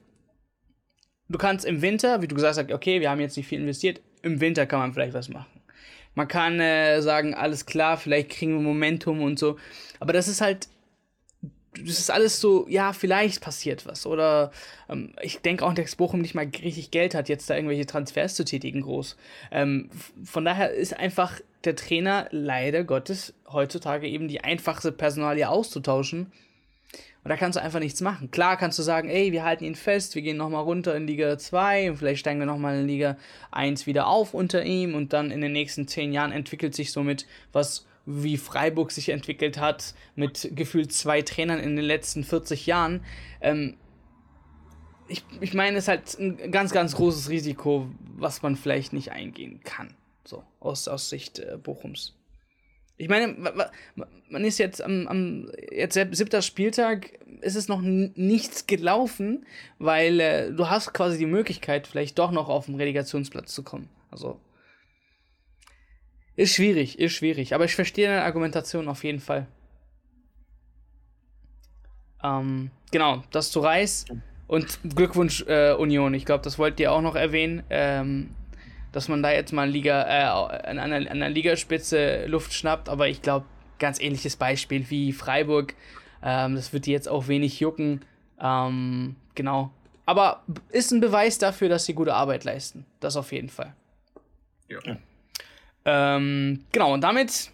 Du kannst im Winter, wie du gesagt hast, okay, wir haben jetzt nicht viel investiert, im Winter kann man vielleicht was machen. Man kann äh, sagen, alles klar, vielleicht kriegen wir Momentum und so. Aber das ist halt das ist alles so, ja, vielleicht passiert was. Oder ähm, ich denke auch, dass Bochum nicht mal richtig Geld hat, jetzt da irgendwelche Transfers zu tätigen, groß. Ähm, von daher ist einfach der Trainer leider Gottes heutzutage eben die einfachste Personalie auszutauschen. Und da kannst du einfach nichts machen. Klar kannst du sagen, ey, wir halten ihn fest, wir gehen nochmal runter in Liga 2 und vielleicht steigen wir nochmal in Liga 1 wieder auf unter ihm und dann in den nächsten 10 Jahren entwickelt sich somit was wie Freiburg sich entwickelt hat, mit gefühlt zwei Trainern in den letzten 40 Jahren. Ähm, ich, ich meine, es ist halt ein ganz, ganz großes Risiko, was man vielleicht nicht eingehen kann. So, aus, aus Sicht äh, Bochums. Ich meine, man ist jetzt am, am jetzt siebter Spieltag, ist es noch nichts gelaufen, weil äh, du hast quasi die Möglichkeit, vielleicht doch noch auf den Relegationsplatz zu kommen. Also ist schwierig, ist schwierig. Aber ich verstehe deine Argumentation auf jeden Fall. Ähm, genau, das zu Reis. Und Glückwunsch, äh, Union. Ich glaube, das wollt ihr auch noch erwähnen. Ähm, dass man da jetzt mal Liga, äh, an, einer, an einer Ligaspitze Luft schnappt. Aber ich glaube, ganz ähnliches Beispiel wie Freiburg. Ähm, das wird die jetzt auch wenig jucken. Ähm, genau. Aber ist ein Beweis dafür, dass sie gute Arbeit leisten. Das auf jeden Fall. Ja. Ähm, genau, und damit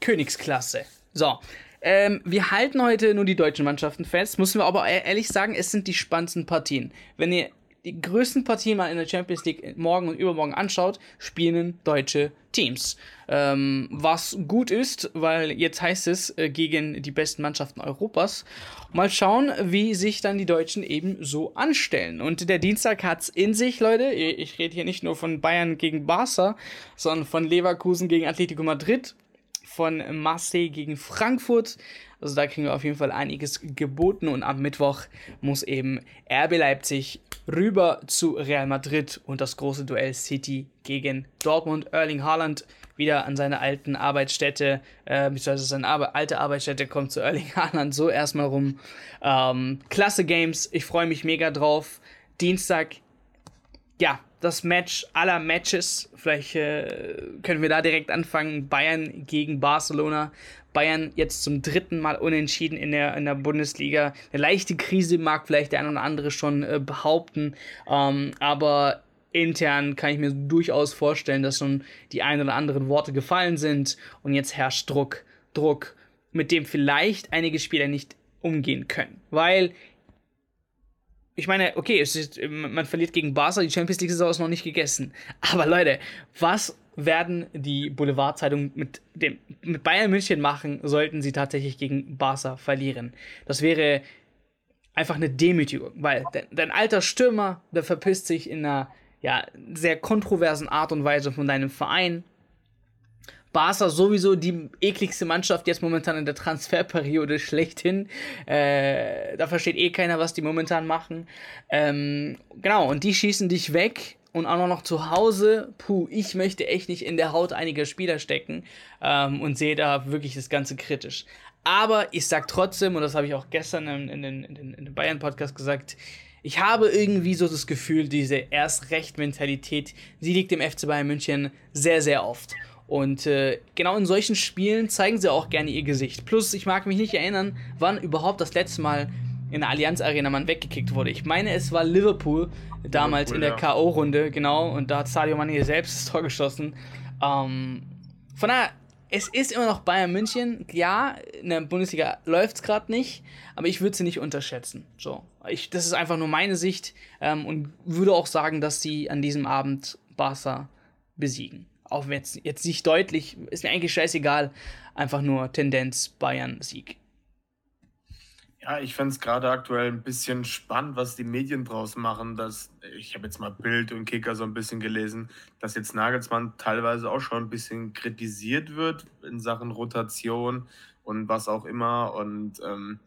Königsklasse. So. Ähm, wir halten heute nur die deutschen Mannschaften fest, müssen wir aber e-, ehrlich sagen, es sind die spannendsten Partien. Wenn ihr die größten Partien mal in der Champions League morgen und übermorgen anschaut, spielen deutsche Teams. Ähm, was gut ist, weil jetzt heißt es äh, gegen die besten Mannschaften Europas. Mal schauen, wie sich dann die Deutschen eben so anstellen. Und der Dienstag hat's in sich, Leute. Ich rede hier nicht nur von Bayern gegen Barca, sondern von Leverkusen gegen Atletico Madrid, von Marseille gegen Frankfurt. Also da kriegen wir auf jeden Fall einiges geboten und am Mittwoch muss eben RB Leipzig rüber zu Real Madrid und das große Duell City gegen Dortmund. Erling Haaland wieder an seine alten Arbeitsstätte, äh, beziehungsweise seine Arbe alte Arbeitsstätte kommt zu Erling Haaland so erstmal rum. Ähm, klasse Games, ich freue mich mega drauf. Dienstag, ja, das Match aller Matches. Vielleicht äh, können wir da direkt anfangen. Bayern gegen Barcelona. Bayern jetzt zum dritten Mal unentschieden in der, in der Bundesliga. Eine leichte Krise mag vielleicht der eine oder andere schon äh, behaupten. Ähm, aber intern kann ich mir durchaus vorstellen, dass schon die ein oder anderen Worte gefallen sind. Und jetzt herrscht Druck. Druck, mit dem vielleicht einige Spieler nicht umgehen können. Weil ich meine, okay, ist, man verliert gegen Barca, die Champions League-Saison ist noch nicht gegessen. Aber Leute, was werden die Boulevardzeitungen mit, dem, mit Bayern München machen, sollten sie tatsächlich gegen Barca verlieren? Das wäre einfach eine Demütigung, weil dein, dein alter Stürmer, der verpisst sich in einer ja, sehr kontroversen Art und Weise von deinem Verein. Barca sowieso die ekligste Mannschaft jetzt momentan in der Transferperiode schlechthin. Äh, da versteht eh keiner, was die momentan machen. Ähm, genau, und die schießen dich weg und auch noch zu Hause. Puh, ich möchte echt nicht in der Haut einiger Spieler stecken ähm, und sehe da wirklich das Ganze kritisch. Aber ich sag trotzdem, und das habe ich auch gestern in, in, in, in dem Bayern-Podcast gesagt, ich habe irgendwie so das Gefühl, diese Erst-Recht-Mentalität, sie liegt im FC Bayern München sehr, sehr oft. Und äh, genau in solchen Spielen zeigen sie auch gerne ihr Gesicht. Plus, ich mag mich nicht erinnern, wann überhaupt das letzte Mal in der Allianz Arena man weggekickt wurde. Ich meine, es war Liverpool, damals Liverpool, in der ja. K.O.-Runde, genau, und da hat Sadio Mane selbst das Tor geschossen. Ähm, von daher, es ist immer noch Bayern München. Ja, in der Bundesliga läuft es gerade nicht, aber ich würde sie nicht unterschätzen. So, ich, das ist einfach nur meine Sicht ähm, und würde auch sagen, dass sie an diesem Abend Barca besiegen. Auch wenn es jetzt nicht deutlich, ist mir eigentlich scheißegal. Einfach nur Tendenz Bayern-Sieg. Ja, ich fände es gerade aktuell ein bisschen spannend, was die Medien draus machen. Dass, ich habe jetzt mal Bild und Kicker so ein bisschen gelesen, dass jetzt Nagelsmann teilweise auch schon ein bisschen kritisiert wird in Sachen Rotation und was auch immer. Und ähm,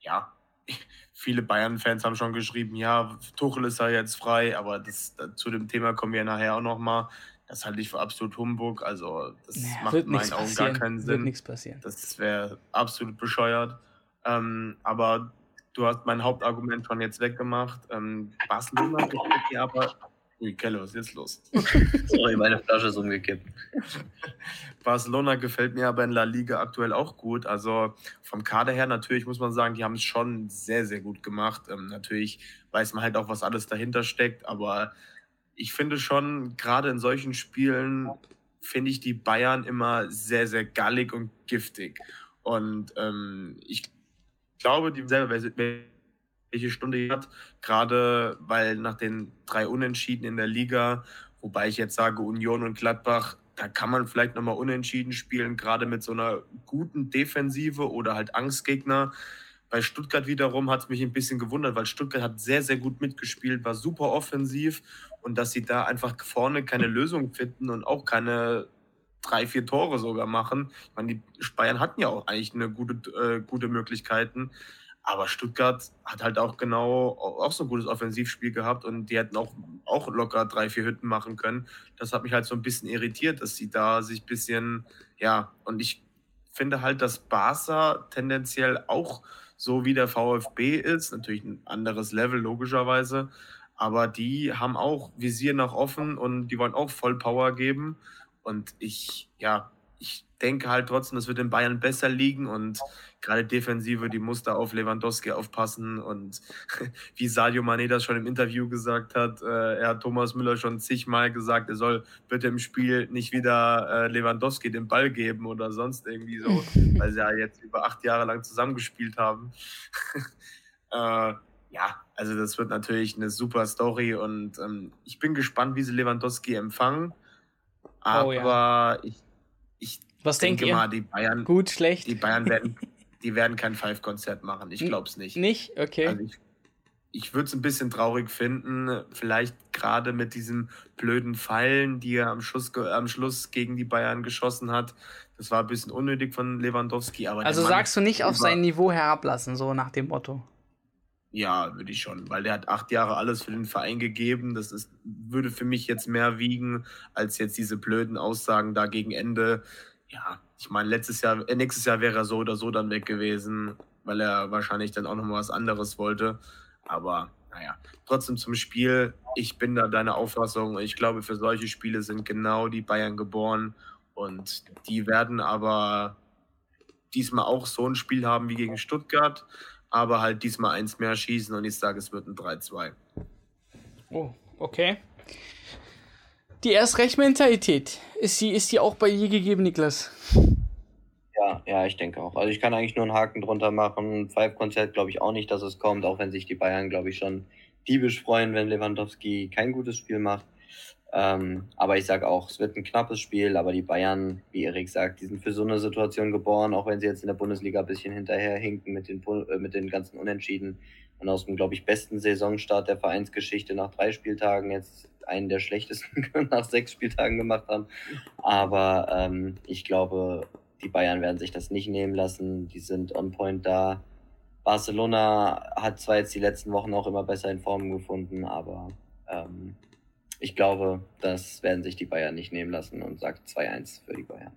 ja, viele Bayern-Fans haben schon geschrieben, ja, Tuchel ist ja jetzt frei, aber das, zu dem Thema kommen wir nachher auch nochmal. Das halte ich für absolut Humbug. Also, das naja, macht in meinen Augen gar keinen Sinn. Wird nichts passieren. Das wäre absolut bescheuert. Ähm, aber du hast mein Hauptargument schon jetzt weggemacht. Ähm, Barcelona gefällt mir aber. Ui, Kelle, was ist jetzt los? Sorry, meine Flasche ist umgekippt. Barcelona gefällt mir aber in La Liga aktuell auch gut. Also vom Kader her natürlich muss man sagen, die haben es schon sehr, sehr gut gemacht. Ähm, natürlich weiß man halt auch, was alles dahinter steckt, aber ich finde schon, gerade in solchen Spielen finde ich die Bayern immer sehr, sehr gallig und giftig. Und ähm, ich glaube, die selber, welche Stunde hat, gerade weil nach den drei Unentschieden in der Liga, wobei ich jetzt sage, Union und Gladbach, da kann man vielleicht nochmal unentschieden spielen, gerade mit so einer guten Defensive oder halt Angstgegner. Bei Stuttgart wiederum hat es mich ein bisschen gewundert, weil Stuttgart hat sehr, sehr gut mitgespielt, war super offensiv und dass sie da einfach vorne keine Lösung finden und auch keine drei, vier Tore sogar machen. Ich meine, die Bayern hatten ja auch eigentlich eine gute, äh, gute Möglichkeiten. Aber Stuttgart hat halt auch genau auch so ein gutes Offensivspiel gehabt und die hätten auch, auch locker drei, vier Hütten machen können. Das hat mich halt so ein bisschen irritiert, dass sie da sich ein bisschen, ja, und ich finde halt, dass Barca tendenziell auch so wie der VfB ist, natürlich ein anderes Level logischerweise, aber die haben auch Visier nach offen und die wollen auch voll Power geben. Und ich, ja, ich denke halt trotzdem, das wird in Bayern besser liegen und gerade Defensive, die muss da auf Lewandowski aufpassen und wie Sadio Mané das schon im Interview gesagt hat, äh, er hat Thomas Müller schon zigmal gesagt, er soll bitte im Spiel nicht wieder äh, Lewandowski den Ball geben oder sonst irgendwie so, weil sie ja jetzt über acht Jahre lang zusammengespielt haben. äh, ja, also das wird natürlich eine super Story und ähm, ich bin gespannt, wie sie Lewandowski empfangen. Aber oh, ja. ich, ich Was denke mal, die Bayern. Gut, schlecht. Die Bayern werden, die werden kein Five-Konzert machen. Ich glaube es nicht. Nicht? Okay. Also ich, ich würde es ein bisschen traurig finden, vielleicht gerade mit diesen blöden Pfeilen, die er am, Schuss, am Schluss gegen die Bayern geschossen hat. Das war ein bisschen unnötig von Lewandowski. Aber also sagst du nicht auf sein Niveau herablassen, so nach dem Motto? Ja, würde ich schon, weil der hat acht Jahre alles für den Verein gegeben. Das ist, würde für mich jetzt mehr wiegen, als jetzt diese blöden Aussagen da gegen Ende. Ja, ich meine, letztes Jahr, äh, nächstes Jahr wäre er so oder so dann weg gewesen, weil er wahrscheinlich dann auch noch mal was anderes wollte. Aber naja, trotzdem zum Spiel. Ich bin da deiner Auffassung. Ich glaube, für solche Spiele sind genau die Bayern geboren. Und die werden aber diesmal auch so ein Spiel haben wie gegen Stuttgart, aber halt diesmal eins mehr schießen und ich sage, es wird ein 3-2. Oh, okay. Die Erstrecht-Mentalität, ist die, ist die auch bei dir gegeben, Niklas? Ja, ja, ich denke auch. Also ich kann eigentlich nur einen Haken drunter machen. Five-Konzert glaube ich auch nicht, dass es kommt, auch wenn sich die Bayern, glaube ich, schon diebisch freuen, wenn Lewandowski kein gutes Spiel macht. Ähm, aber ich sage auch, es wird ein knappes Spiel, aber die Bayern, wie Erik sagt, die sind für so eine Situation geboren, auch wenn sie jetzt in der Bundesliga ein bisschen hinterher hinken mit den, äh, mit den ganzen Unentschieden und aus dem, glaube ich, besten Saisonstart der Vereinsgeschichte nach drei Spieltagen jetzt einen der schlechtesten nach sechs Spieltagen gemacht haben. Aber ähm, ich glaube, die Bayern werden sich das nicht nehmen lassen. Die sind on point da. Barcelona hat zwar jetzt die letzten Wochen auch immer besser in Form gefunden, aber ähm, ich glaube, das werden sich die Bayern nicht nehmen lassen und sagt 2-1 für die Bayern.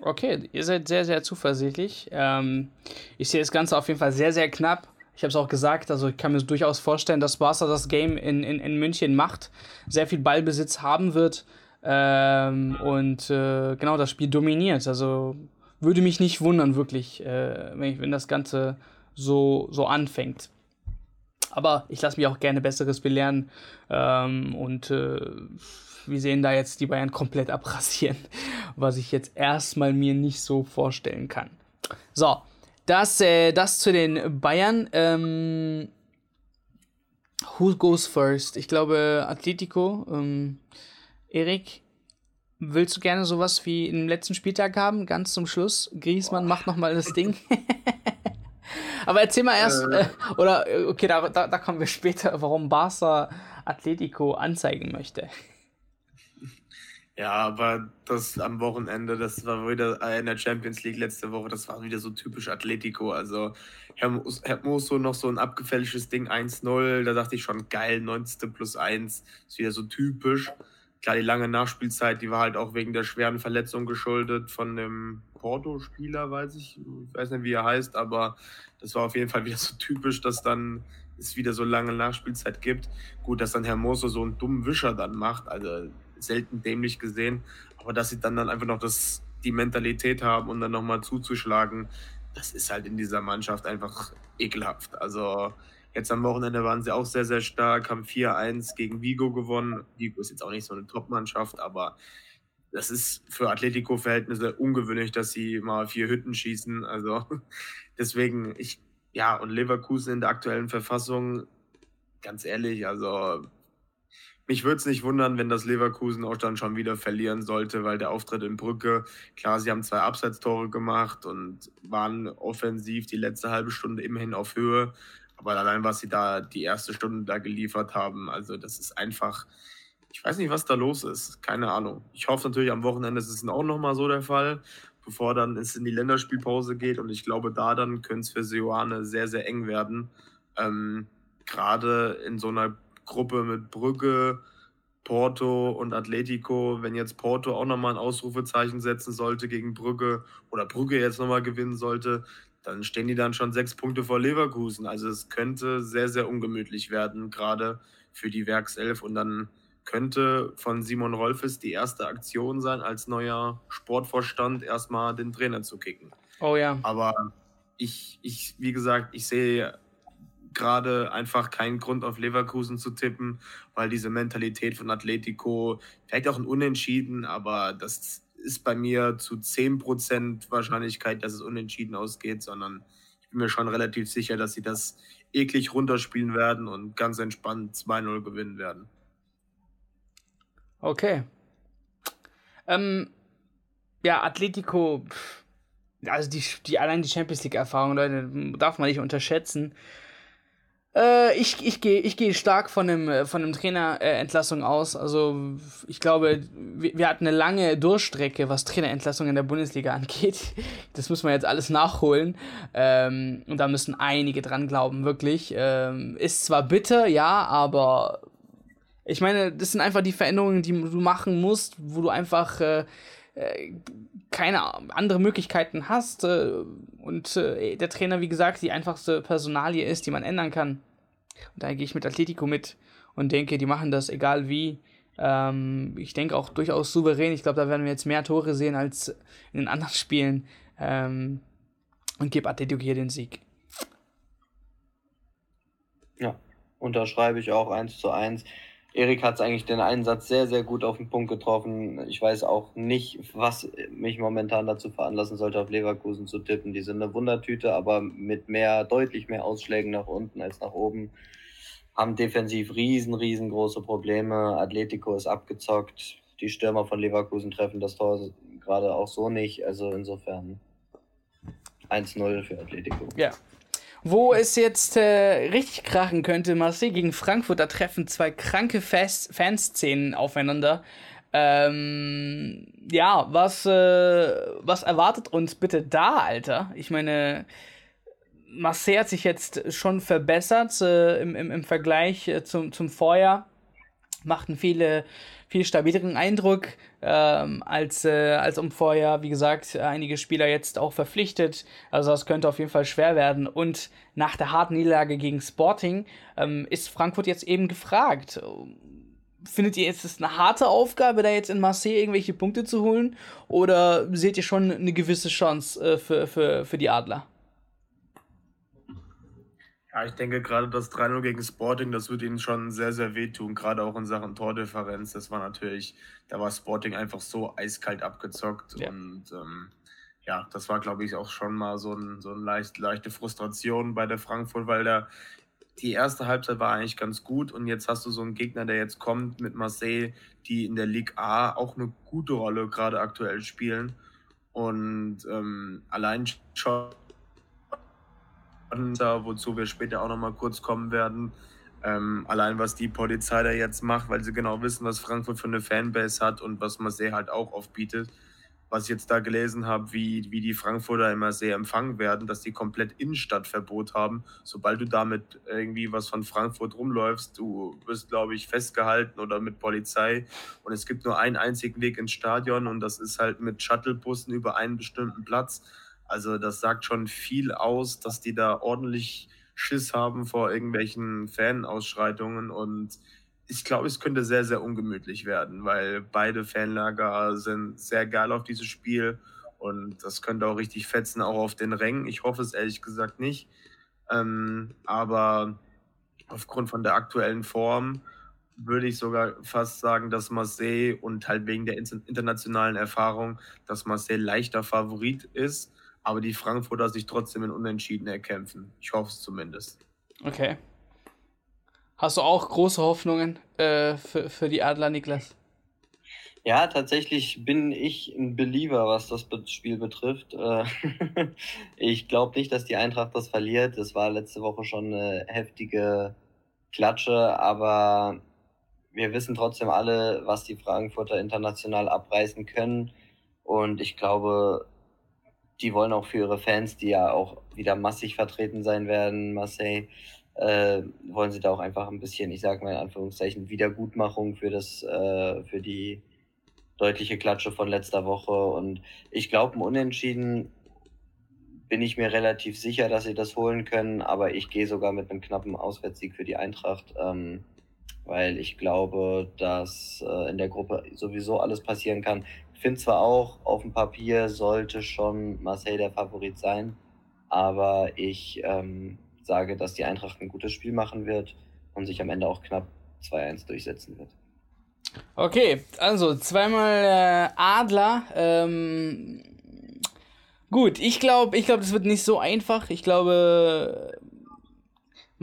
Okay, ihr seid sehr, sehr zuversichtlich. Ähm, ich sehe das Ganze auf jeden Fall sehr, sehr knapp. Ich habe es auch gesagt, also ich kann mir durchaus vorstellen, dass Barca das Game in, in, in München macht, sehr viel Ballbesitz haben wird ähm, und äh, genau das Spiel dominiert. Also würde mich nicht wundern, wirklich, äh, wenn, ich, wenn das Ganze so, so anfängt. Aber ich lasse mich auch gerne Besseres belehren. Ähm, und äh, wir sehen da jetzt die Bayern komplett abrasieren, was ich jetzt erstmal mir nicht so vorstellen kann. So, das, äh, das zu den Bayern. Ähm, who goes first? Ich glaube Atletico. Ähm, Erik, willst du gerne sowas wie im letzten Spieltag haben? Ganz zum Schluss. Griesmann macht nochmal das Ding. Aber erzähl mal erst, äh. Äh, oder äh, okay, da, da, da, kommen wir später, warum Barca Atletico anzeigen möchte. Ja, aber das am Wochenende, das war wieder in der Champions League letzte Woche, das war wieder so typisch Atletico. Also Hermoso noch so ein abgefälschtes Ding 1-0, da dachte ich schon, geil, 90. plus 1, ist wieder so typisch. Klar, die lange Nachspielzeit, die war halt auch wegen der schweren Verletzung geschuldet von dem Porto-Spieler, weiß ich, weiß nicht, wie er heißt, aber das war auf jeden Fall wieder so typisch, dass dann es wieder so lange Nachspielzeit gibt. Gut, dass dann Herr Moser so einen dummen Wischer dann macht, also selten dämlich gesehen, aber dass sie dann, dann einfach noch das, die Mentalität haben und dann nochmal zuzuschlagen, das ist halt in dieser Mannschaft einfach ekelhaft. Also Jetzt am Wochenende waren sie auch sehr, sehr stark, haben 4-1 gegen Vigo gewonnen. Vigo ist jetzt auch nicht so eine Top-Mannschaft, aber das ist für Atletico-Verhältnisse ungewöhnlich, dass sie mal vier Hütten schießen. Also deswegen, ich, ja, und Leverkusen in der aktuellen Verfassung, ganz ehrlich, also mich würde es nicht wundern, wenn das Leverkusen auch dann schon wieder verlieren sollte, weil der Auftritt in Brücke, klar, sie haben zwei Abseitstore gemacht und waren offensiv die letzte halbe Stunde immerhin auf Höhe. Aber allein, was sie da die erste Stunde da geliefert haben, also das ist einfach, ich weiß nicht, was da los ist. Keine Ahnung. Ich hoffe natürlich, am Wochenende ist es auch nochmal so der Fall, bevor dann es in die Länderspielpause geht. Und ich glaube, da dann könnte es für Seoane sehr, sehr eng werden. Ähm, Gerade in so einer Gruppe mit Brügge, Porto und Atletico, wenn jetzt Porto auch nochmal ein Ausrufezeichen setzen sollte gegen Brügge oder Brügge jetzt nochmal gewinnen sollte, dann stehen die dann schon sechs Punkte vor Leverkusen. Also es könnte sehr, sehr ungemütlich werden, gerade für die Werkself. Und dann könnte von Simon Rolfes die erste Aktion sein, als neuer Sportvorstand erstmal den Trainer zu kicken. Oh ja. Aber ich, ich wie gesagt, ich sehe gerade einfach keinen Grund auf Leverkusen zu tippen, weil diese Mentalität von Atletico, vielleicht auch ein Unentschieden, aber das ist bei mir zu 10% Wahrscheinlichkeit, dass es unentschieden ausgeht, sondern ich bin mir schon relativ sicher, dass sie das eklig runterspielen werden und ganz entspannt 2-0 gewinnen werden. Okay. Ähm, ja, Atletico, also die, die allein die Champions League-Erfahrung, Leute, darf man nicht unterschätzen. Äh, ich ich gehe ich geh stark von dem, äh, von dem Trainerentlassung äh, aus. Also ich glaube, wir, wir, hatten eine lange Durchstrecke, was Trainerentlassung in der Bundesliga angeht. Das muss man jetzt alles nachholen. Ähm, und da müssen einige dran glauben, wirklich. Ähm, ist zwar bitter, ja, aber ich meine, das sind einfach die Veränderungen, die du machen musst, wo du einfach äh keine andere Möglichkeiten hast. Äh, und äh, der Trainer, wie gesagt, die einfachste Personalie ist, die man ändern kann. Und da gehe ich mit Atletico mit und denke, die machen das egal wie. Ähm, ich denke auch durchaus souverän. Ich glaube, da werden wir jetzt mehr Tore sehen als in den anderen Spielen. Ähm, und gebe Atletico hier den Sieg. Ja, unterschreibe ich auch eins zu eins. Erik hat es eigentlich den Einsatz sehr, sehr gut auf den Punkt getroffen. Ich weiß auch nicht, was mich momentan dazu veranlassen sollte, auf Leverkusen zu tippen. Die sind eine Wundertüte, aber mit mehr, deutlich mehr Ausschlägen nach unten als nach oben. Haben defensiv riesen, riesengroße Probleme. Atletico ist abgezockt. Die Stürmer von Leverkusen treffen das Tor gerade auch so nicht. Also insofern 1-0 für Atletico. Ja, wo es jetzt äh, richtig krachen könnte, Marseille gegen Frankfurt, da treffen zwei kranke Fans Fanszenen aufeinander. Ähm, ja, was, äh, was erwartet uns bitte da, Alter? Ich meine, Marseille hat sich jetzt schon verbessert äh, im, im, im Vergleich äh, zum, zum Vorjahr. Machten viele viel stabileren Eindruck ähm, als, äh, als um vorher, wie gesagt, einige Spieler jetzt auch verpflichtet. Also das könnte auf jeden Fall schwer werden. Und nach der harten Niederlage gegen Sporting ähm, ist Frankfurt jetzt eben gefragt. Findet ihr, ist es eine harte Aufgabe, da jetzt in Marseille irgendwelche Punkte zu holen? Oder seht ihr schon eine gewisse Chance äh, für, für, für die Adler? Ja, ich denke gerade das 3-0 gegen Sporting, das wird ihnen schon sehr, sehr wehtun, gerade auch in Sachen Tordifferenz. Das war natürlich, da war Sporting einfach so eiskalt abgezockt ja. und ähm, ja, das war, glaube ich, auch schon mal so, ein, so eine leicht, leichte Frustration bei der Frankfurt, weil der, die erste Halbzeit war eigentlich ganz gut und jetzt hast du so einen Gegner, der jetzt kommt mit Marseille, die in der Ligue A auch eine gute Rolle gerade aktuell spielen und ähm, allein schon wozu wir später auch noch mal kurz kommen werden. Ähm, allein was die Polizei da jetzt macht, weil sie genau wissen, was Frankfurt für eine Fanbase hat und was Marseille halt auch aufbietet. Was ich jetzt da gelesen habe, wie, wie die Frankfurter immer sehr empfangen werden, dass die komplett Innenstadtverbot haben. Sobald du damit irgendwie was von Frankfurt rumläufst, du wirst, glaube ich, festgehalten oder mit Polizei. Und es gibt nur einen einzigen Weg ins Stadion und das ist halt mit Shuttlebussen über einen bestimmten Platz. Also das sagt schon viel aus, dass die da ordentlich Schiss haben vor irgendwelchen Fanausschreitungen und ich glaube, es könnte sehr, sehr ungemütlich werden, weil beide Fanlager sind sehr geil auf dieses Spiel und das könnte auch richtig fetzen, auch auf den Rängen. Ich hoffe es ehrlich gesagt nicht. Ähm, aber aufgrund von der aktuellen Form würde ich sogar fast sagen, dass Marseille und halt wegen der internationalen Erfahrung, dass Marseille leichter Favorit ist aber die Frankfurter sich trotzdem in Unentschieden erkämpfen. Ich hoffe es zumindest. Okay. Hast du auch große Hoffnungen äh, für, für die Adler, Niklas? Ja, tatsächlich bin ich ein Believer, was das Spiel betrifft. Äh, ich glaube nicht, dass die Eintracht das verliert. Das war letzte Woche schon eine heftige Klatsche, aber wir wissen trotzdem alle, was die Frankfurter international abreißen können. Und ich glaube, die wollen auch für ihre Fans, die ja auch wieder massig vertreten sein werden, Marseille, äh, wollen sie da auch einfach ein bisschen, ich sage mal in Anführungszeichen, Wiedergutmachung für das, äh, für die deutliche Klatsche von letzter Woche. Und ich glaube, ein Unentschieden bin ich mir relativ sicher, dass sie das holen können, aber ich gehe sogar mit einem knappen Auswärtssieg für die Eintracht, ähm, weil ich glaube, dass äh, in der Gruppe sowieso alles passieren kann finde zwar auch, auf dem Papier sollte schon Marseille der Favorit sein, aber ich ähm, sage, dass die Eintracht ein gutes Spiel machen wird und sich am Ende auch knapp 2-1 durchsetzen wird. Okay, also zweimal äh, Adler. Ähm, gut, ich glaube, ich glaube, das wird nicht so einfach. Ich glaube,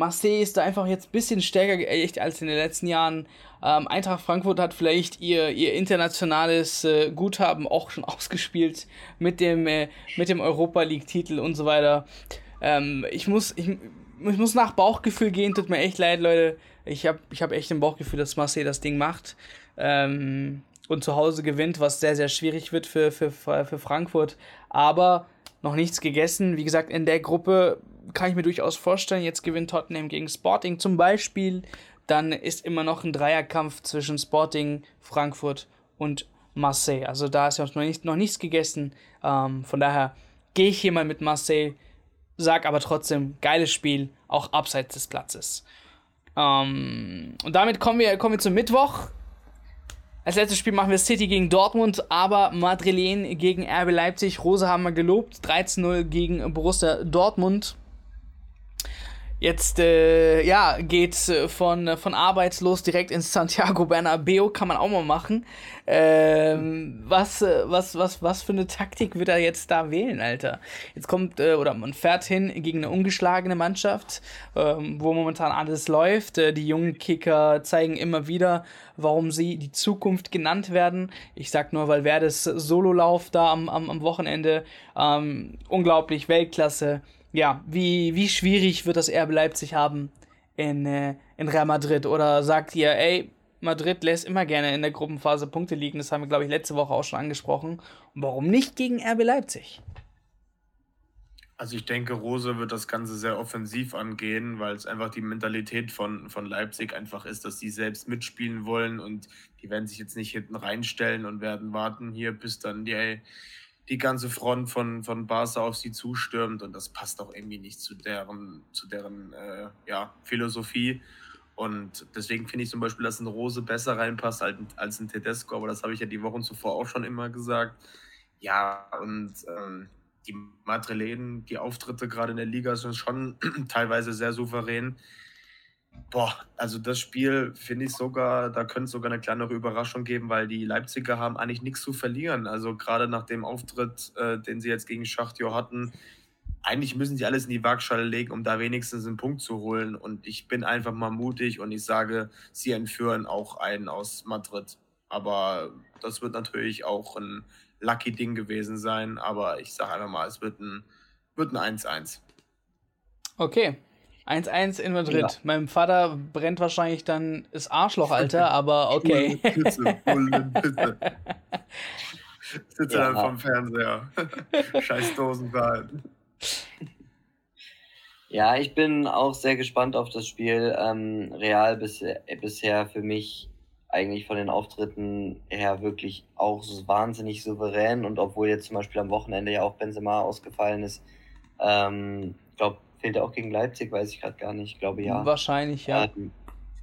Marseille ist da einfach jetzt ein bisschen stärker echt als in den letzten Jahren. Ähm, Eintracht Frankfurt hat vielleicht ihr, ihr internationales äh, Guthaben auch schon ausgespielt mit dem, äh, mit dem Europa League-Titel und so weiter. Ähm, ich, muss, ich, ich muss nach Bauchgefühl gehen, tut mir echt leid, Leute. Ich habe ich hab echt ein Bauchgefühl, dass Marseille das Ding macht. Ähm, und zu Hause gewinnt, was sehr, sehr schwierig wird für, für, für Frankfurt. Aber noch nichts gegessen. Wie gesagt, in der Gruppe kann ich mir durchaus vorstellen, jetzt gewinnt Tottenham gegen Sporting zum Beispiel dann ist immer noch ein Dreierkampf zwischen Sporting, Frankfurt und Marseille. Also da ist ja noch, nicht, noch nichts gegessen. Ähm, von daher gehe ich hier mal mit Marseille, sag aber trotzdem, geiles Spiel, auch abseits des Platzes. Ähm, und damit kommen wir, kommen wir zum Mittwoch. Als letztes Spiel machen wir City gegen Dortmund, aber Madrilen gegen RB Leipzig. Rose haben wir gelobt. 13-0 gegen Borussia Dortmund. Jetzt äh, ja, geht's äh, von, von arbeitslos direkt ins Santiago Bernabeo, kann man auch mal machen. Ähm, was, äh, was, was, was für eine Taktik wird er jetzt da wählen, Alter? Jetzt kommt, äh, oder man fährt hin gegen eine ungeschlagene Mannschaft, ähm, wo momentan alles läuft. Äh, die jungen Kicker zeigen immer wieder, warum sie die Zukunft genannt werden. Ich sag nur, weil wer das Sololauf da am, am, am Wochenende, ähm, unglaublich Weltklasse ja, wie, wie schwierig wird das RB Leipzig haben in, äh, in Real Madrid? Oder sagt ihr, ey, Madrid lässt immer gerne in der Gruppenphase Punkte liegen, das haben wir, glaube ich, letzte Woche auch schon angesprochen. Und warum nicht gegen RB Leipzig? Also ich denke, Rose wird das Ganze sehr offensiv angehen, weil es einfach die Mentalität von, von Leipzig einfach ist, dass sie selbst mitspielen wollen und die werden sich jetzt nicht hinten reinstellen und werden warten hier, bis dann die die ganze Front von, von Barca auf sie zustürmt und das passt auch irgendwie nicht zu deren, zu deren äh, ja, Philosophie. Und deswegen finde ich zum Beispiel, dass ein Rose besser reinpasst als, als ein Tedesco, aber das habe ich ja die Wochen zuvor auch schon immer gesagt. Ja, und ähm, die Madrilen, die Auftritte gerade in der Liga sind schon teilweise sehr souverän. Boah, also das Spiel finde ich sogar, da könnte es sogar eine kleinere Überraschung geben, weil die Leipziger haben eigentlich nichts zu verlieren. Also gerade nach dem Auftritt, äh, den sie jetzt gegen Schachtjo hatten, eigentlich müssen sie alles in die Waagschale legen, um da wenigstens einen Punkt zu holen. Und ich bin einfach mal mutig und ich sage, sie entführen auch einen aus Madrid. Aber das wird natürlich auch ein lucky Ding gewesen sein. Aber ich sage einfach mal, es wird ein 1-1. Wird ein okay, 1-1 in Madrid. Ja. Meinem Vater brennt wahrscheinlich dann das Arschloch, Alter, aber okay. Pizze, Pizze. Sitze ja. dann vom Fernseher. Scheiß Dosen behalten. Ja, ich bin auch sehr gespannt auf das Spiel. Ähm, Real bisher, bisher für mich eigentlich von den Auftritten her wirklich auch wahnsinnig souverän und obwohl jetzt zum Beispiel am Wochenende ja auch Benzema ausgefallen ist, ähm, glaube Fehlt er auch gegen Leipzig, weiß ich gerade gar nicht. Ich glaube ja. Wahrscheinlich, ja. Ähm,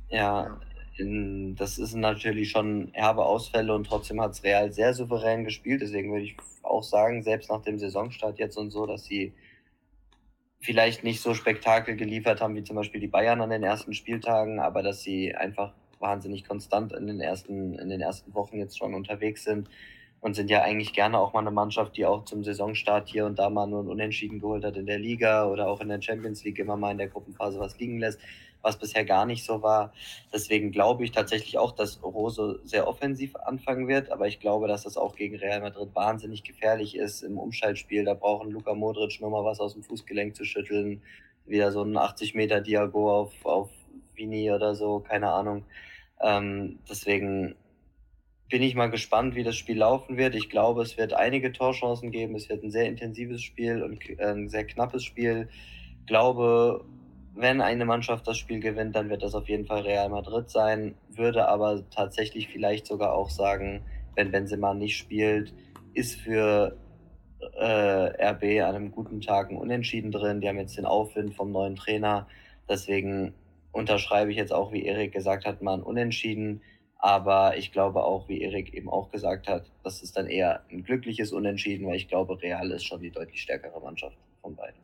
ja, in, das ist natürlich schon herbe Ausfälle und trotzdem hat es Real sehr souverän gespielt. Deswegen würde ich auch sagen, selbst nach dem Saisonstart jetzt und so, dass sie vielleicht nicht so Spektakel geliefert haben wie zum Beispiel die Bayern an den ersten Spieltagen, aber dass sie einfach wahnsinnig konstant in den ersten, in den ersten Wochen jetzt schon unterwegs sind und sind ja eigentlich gerne auch mal eine Mannschaft, die auch zum Saisonstart hier und da mal nur ein Unentschieden geholt hat in der Liga oder auch in der Champions League immer mal in der Gruppenphase was liegen lässt, was bisher gar nicht so war. Deswegen glaube ich tatsächlich auch, dass Rose sehr offensiv anfangen wird, aber ich glaube, dass das auch gegen Real Madrid wahnsinnig gefährlich ist im Umschaltspiel. Da brauchen Luka Modric nur mal was aus dem Fußgelenk zu schütteln, wieder so ein 80 Meter Diago auf, auf Vini oder so, keine Ahnung. Ähm, deswegen bin ich mal gespannt, wie das Spiel laufen wird. Ich glaube, es wird einige Torchancen geben. Es wird ein sehr intensives Spiel und äh, ein sehr knappes Spiel. Ich glaube, wenn eine Mannschaft das Spiel gewinnt, dann wird das auf jeden Fall Real Madrid sein. Würde aber tatsächlich vielleicht sogar auch sagen, wenn Benzema nicht spielt, ist für äh, RB an einem guten Tag ein Unentschieden drin. Die haben jetzt den Aufwind vom neuen Trainer. Deswegen unterschreibe ich jetzt auch, wie Erik gesagt hat, mal ein Unentschieden. Aber ich glaube auch, wie Erik eben auch gesagt hat, das ist dann eher ein glückliches Unentschieden, weil ich glaube, Real ist schon die deutlich stärkere Mannschaft von beiden.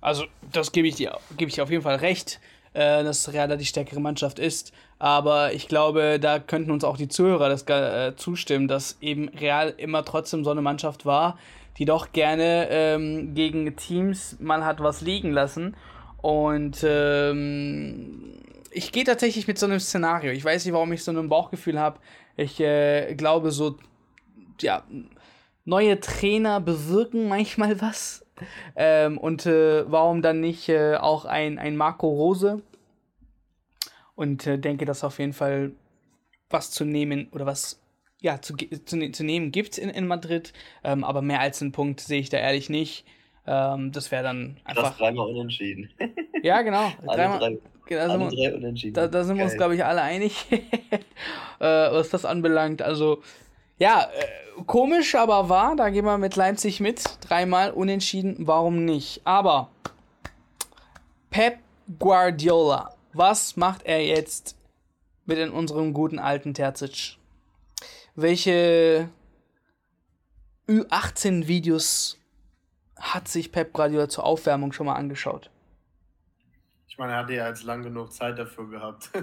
Also, das gebe ich dir, gebe ich auf jeden Fall recht, äh, dass Real die stärkere Mannschaft ist. Aber ich glaube, da könnten uns auch die Zuhörer das, äh, zustimmen, dass eben Real immer trotzdem so eine Mannschaft war, die doch gerne ähm, gegen Teams mal hat was liegen lassen. Und ähm, ich gehe tatsächlich mit so einem Szenario. Ich weiß nicht, warum ich so ein Bauchgefühl habe. Ich äh, glaube, so, ja, neue Trainer bewirken manchmal was. Ähm, und äh, warum dann nicht äh, auch ein, ein Marco Rose? Und äh, denke, dass auf jeden Fall was zu nehmen oder was ja, zu, zu, zu nehmen gibt in, in Madrid. Ähm, aber mehr als einen Punkt sehe ich da ehrlich nicht. Ähm, das wäre dann einfach. Das dreimal unentschieden. ja, genau. Dreimal, drei, da sind, wir, da, da sind wir uns, glaube ich, alle einig, äh, was das anbelangt. Also, ja, äh, komisch, aber wahr. Da gehen wir mit Leipzig mit. Dreimal unentschieden, warum nicht? Aber Pep Guardiola was macht er jetzt mit in unserem guten alten Terzic? Welche Ü18-Videos hat sich Pep Guardiola zur Aufwärmung schon mal angeschaut? Ich meine, er hatte ja jetzt lang genug Zeit dafür gehabt.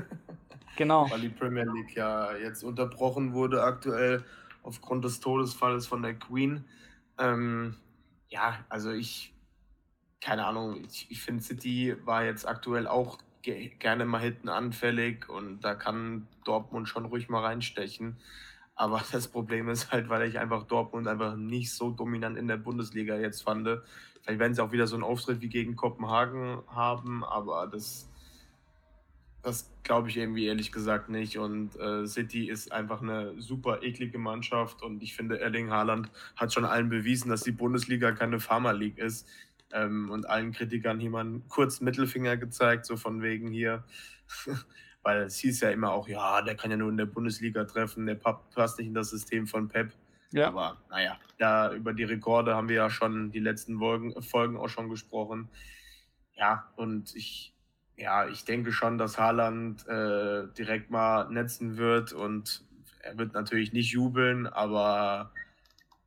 Genau. Weil die Premier League ja jetzt unterbrochen wurde aktuell aufgrund des Todesfalls von der Queen. Ähm, ja, also ich, keine Ahnung, ich, ich finde City war jetzt aktuell auch ge gerne mal hinten anfällig und da kann Dortmund schon ruhig mal reinstechen. Aber das Problem ist halt, weil ich einfach Dortmund einfach nicht so dominant in der Bundesliga jetzt fand. Vielleicht werden sie auch wieder so einen Auftritt wie gegen Kopenhagen haben, aber das das glaube ich irgendwie ehrlich gesagt nicht. Und äh, City ist einfach eine super eklige Mannschaft. Und ich finde, Erling Haaland hat schon allen bewiesen, dass die Bundesliga keine Pharma League ist. Ähm, und allen Kritikern hier mal einen kurzen Mittelfinger gezeigt, so von wegen hier. Weil es hieß ja immer auch, ja, der kann ja nur in der Bundesliga treffen, der passt nicht in das System von Pep. Ja. Aber naja, da über die Rekorde haben wir ja schon die letzten Folgen, Folgen auch schon gesprochen. Ja, und ich ja, ich denke schon, dass Haaland äh, direkt mal netzen wird und er wird natürlich nicht jubeln, aber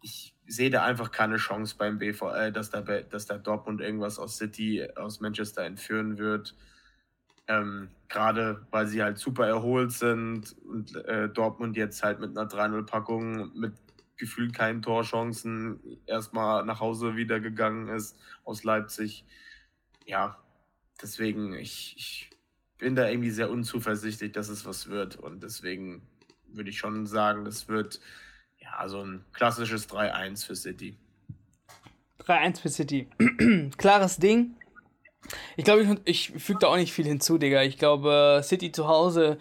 ich sehe da einfach keine Chance beim BVL, dass da, dass da Dortmund irgendwas aus City, aus Manchester entführen wird. Ähm, Gerade weil sie halt super erholt sind und äh, Dortmund jetzt halt mit einer 3-0-Packung mit gefühlt keinen Torchancen erstmal nach Hause wieder gegangen ist aus Leipzig. Ja, deswegen, ich, ich bin da irgendwie sehr unzuversichtlich, dass es was wird. Und deswegen würde ich schon sagen, das wird ja so ein klassisches 3-1 für City. 3-1 für City. Klares Ding. Ich glaube, ich, ich füge da auch nicht viel hinzu, Digga. Ich glaube, City zu Hause.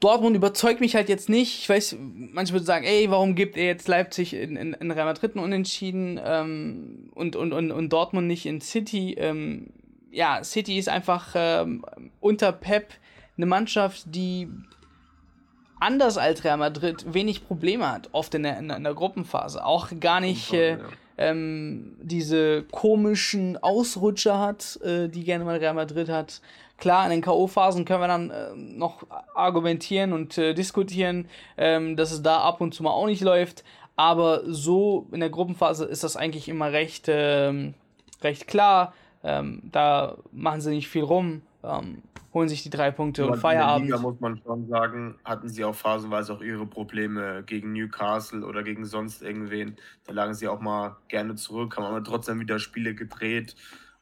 Dortmund überzeugt mich halt jetzt nicht. Ich weiß, manche würden sagen, ey, warum gibt er jetzt Leipzig in, in, in Real Madrid einen Unentschieden ähm, und, und, und, und Dortmund nicht in City? Ähm, ja, City ist einfach ähm, unter Pep eine Mannschaft, die anders als Real Madrid wenig Probleme hat, oft in der, in der Gruppenphase. Auch gar nicht äh, ähm, diese komischen Ausrutscher hat, äh, die gerne mal Real Madrid hat. Klar, in den K.O.-Phasen können wir dann äh, noch argumentieren und äh, diskutieren, ähm, dass es da ab und zu mal auch nicht läuft. Aber so in der Gruppenphase ist das eigentlich immer recht, ähm, recht klar. Ähm, da machen sie nicht viel rum, ähm, holen sich die drei Punkte Aber und Feierabend. In der Liga muss man schon sagen, hatten sie auch phasenweise auch ihre Probleme gegen Newcastle oder gegen sonst irgendwen. Da lagen sie auch mal gerne zurück, haben aber trotzdem wieder Spiele gedreht.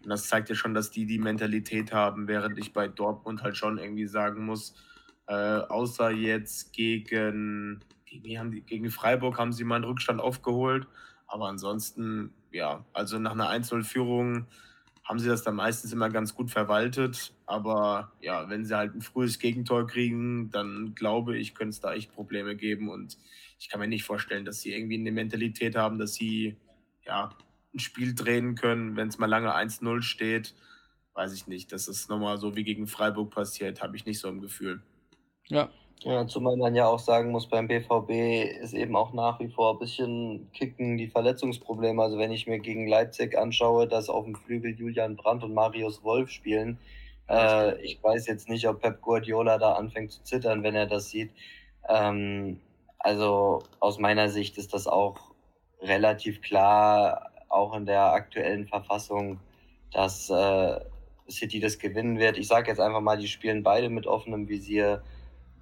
Und das zeigt ja schon, dass die die Mentalität haben, während ich bei Dortmund halt schon irgendwie sagen muss, äh, außer jetzt gegen, gegen, gegen Freiburg haben sie mal einen Rückstand aufgeholt. Aber ansonsten, ja, also nach einer 1-0-Führung haben sie das dann meistens immer ganz gut verwaltet. Aber ja, wenn sie halt ein frühes Gegentor kriegen, dann glaube ich, könnte es da echt Probleme geben. Und ich kann mir nicht vorstellen, dass sie irgendwie eine Mentalität haben, dass sie ja ein Spiel drehen können, wenn es mal lange 1-0 steht. Weiß ich nicht. Das ist nochmal so wie gegen Freiburg passiert, habe ich nicht so im Gefühl. Ja, ja, zumal man ja auch sagen muss, beim BVB ist eben auch nach wie vor ein bisschen kicken die Verletzungsprobleme. Also wenn ich mir gegen Leipzig anschaue, dass auf dem Flügel Julian Brandt und Marius Wolf spielen, äh, ich weiß jetzt nicht, ob Pep Guardiola da anfängt zu zittern, wenn er das sieht. Ähm, also aus meiner Sicht ist das auch relativ klar, auch in der aktuellen Verfassung, dass äh, City das gewinnen wird. Ich sage jetzt einfach mal, die spielen beide mit offenem Visier.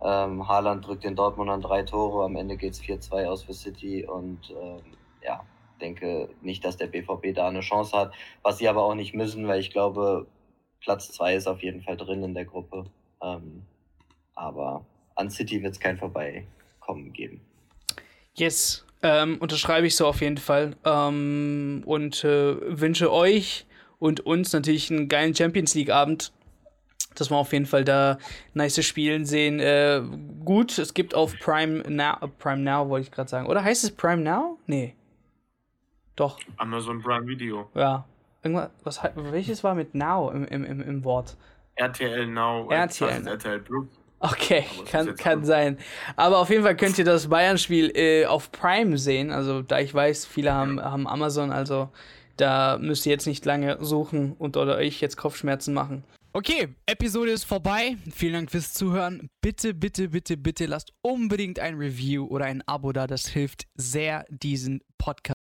Ähm, Haaland drückt den Dortmund an drei Tore, am Ende geht es 4-2 aus für City und ähm, ja, denke nicht, dass der BVB da eine Chance hat, was sie aber auch nicht müssen, weil ich glaube, Platz 2 ist auf jeden Fall drin in der Gruppe. Ähm, aber an City wird es kein Vorbeikommen geben. Yes, ähm, unterschreibe ich so auf jeden Fall. Ähm, und äh, wünsche euch und uns natürlich einen geilen Champions League-Abend dass wir auf jeden Fall da nice Spielen sehen. Äh, gut, es gibt auf Prime Now, Prime Now wollte ich gerade sagen. Oder heißt es Prime Now? Nee. Doch. Amazon Prime Video. Ja. Irgendwas, was, welches war mit Now im, im, im, im Wort? RTL Now. RTL. RTL Plus. Okay, kann, kann sein. Aber auf jeden Fall könnt ihr das Bayern-Spiel äh, auf Prime sehen. Also, da ich weiß, viele haben, haben Amazon, also da müsst ihr jetzt nicht lange suchen und oder euch jetzt Kopfschmerzen machen. Okay, Episode ist vorbei. Vielen Dank fürs Zuhören. Bitte, bitte, bitte, bitte lasst unbedingt ein Review oder ein Abo da. Das hilft sehr, diesen Podcast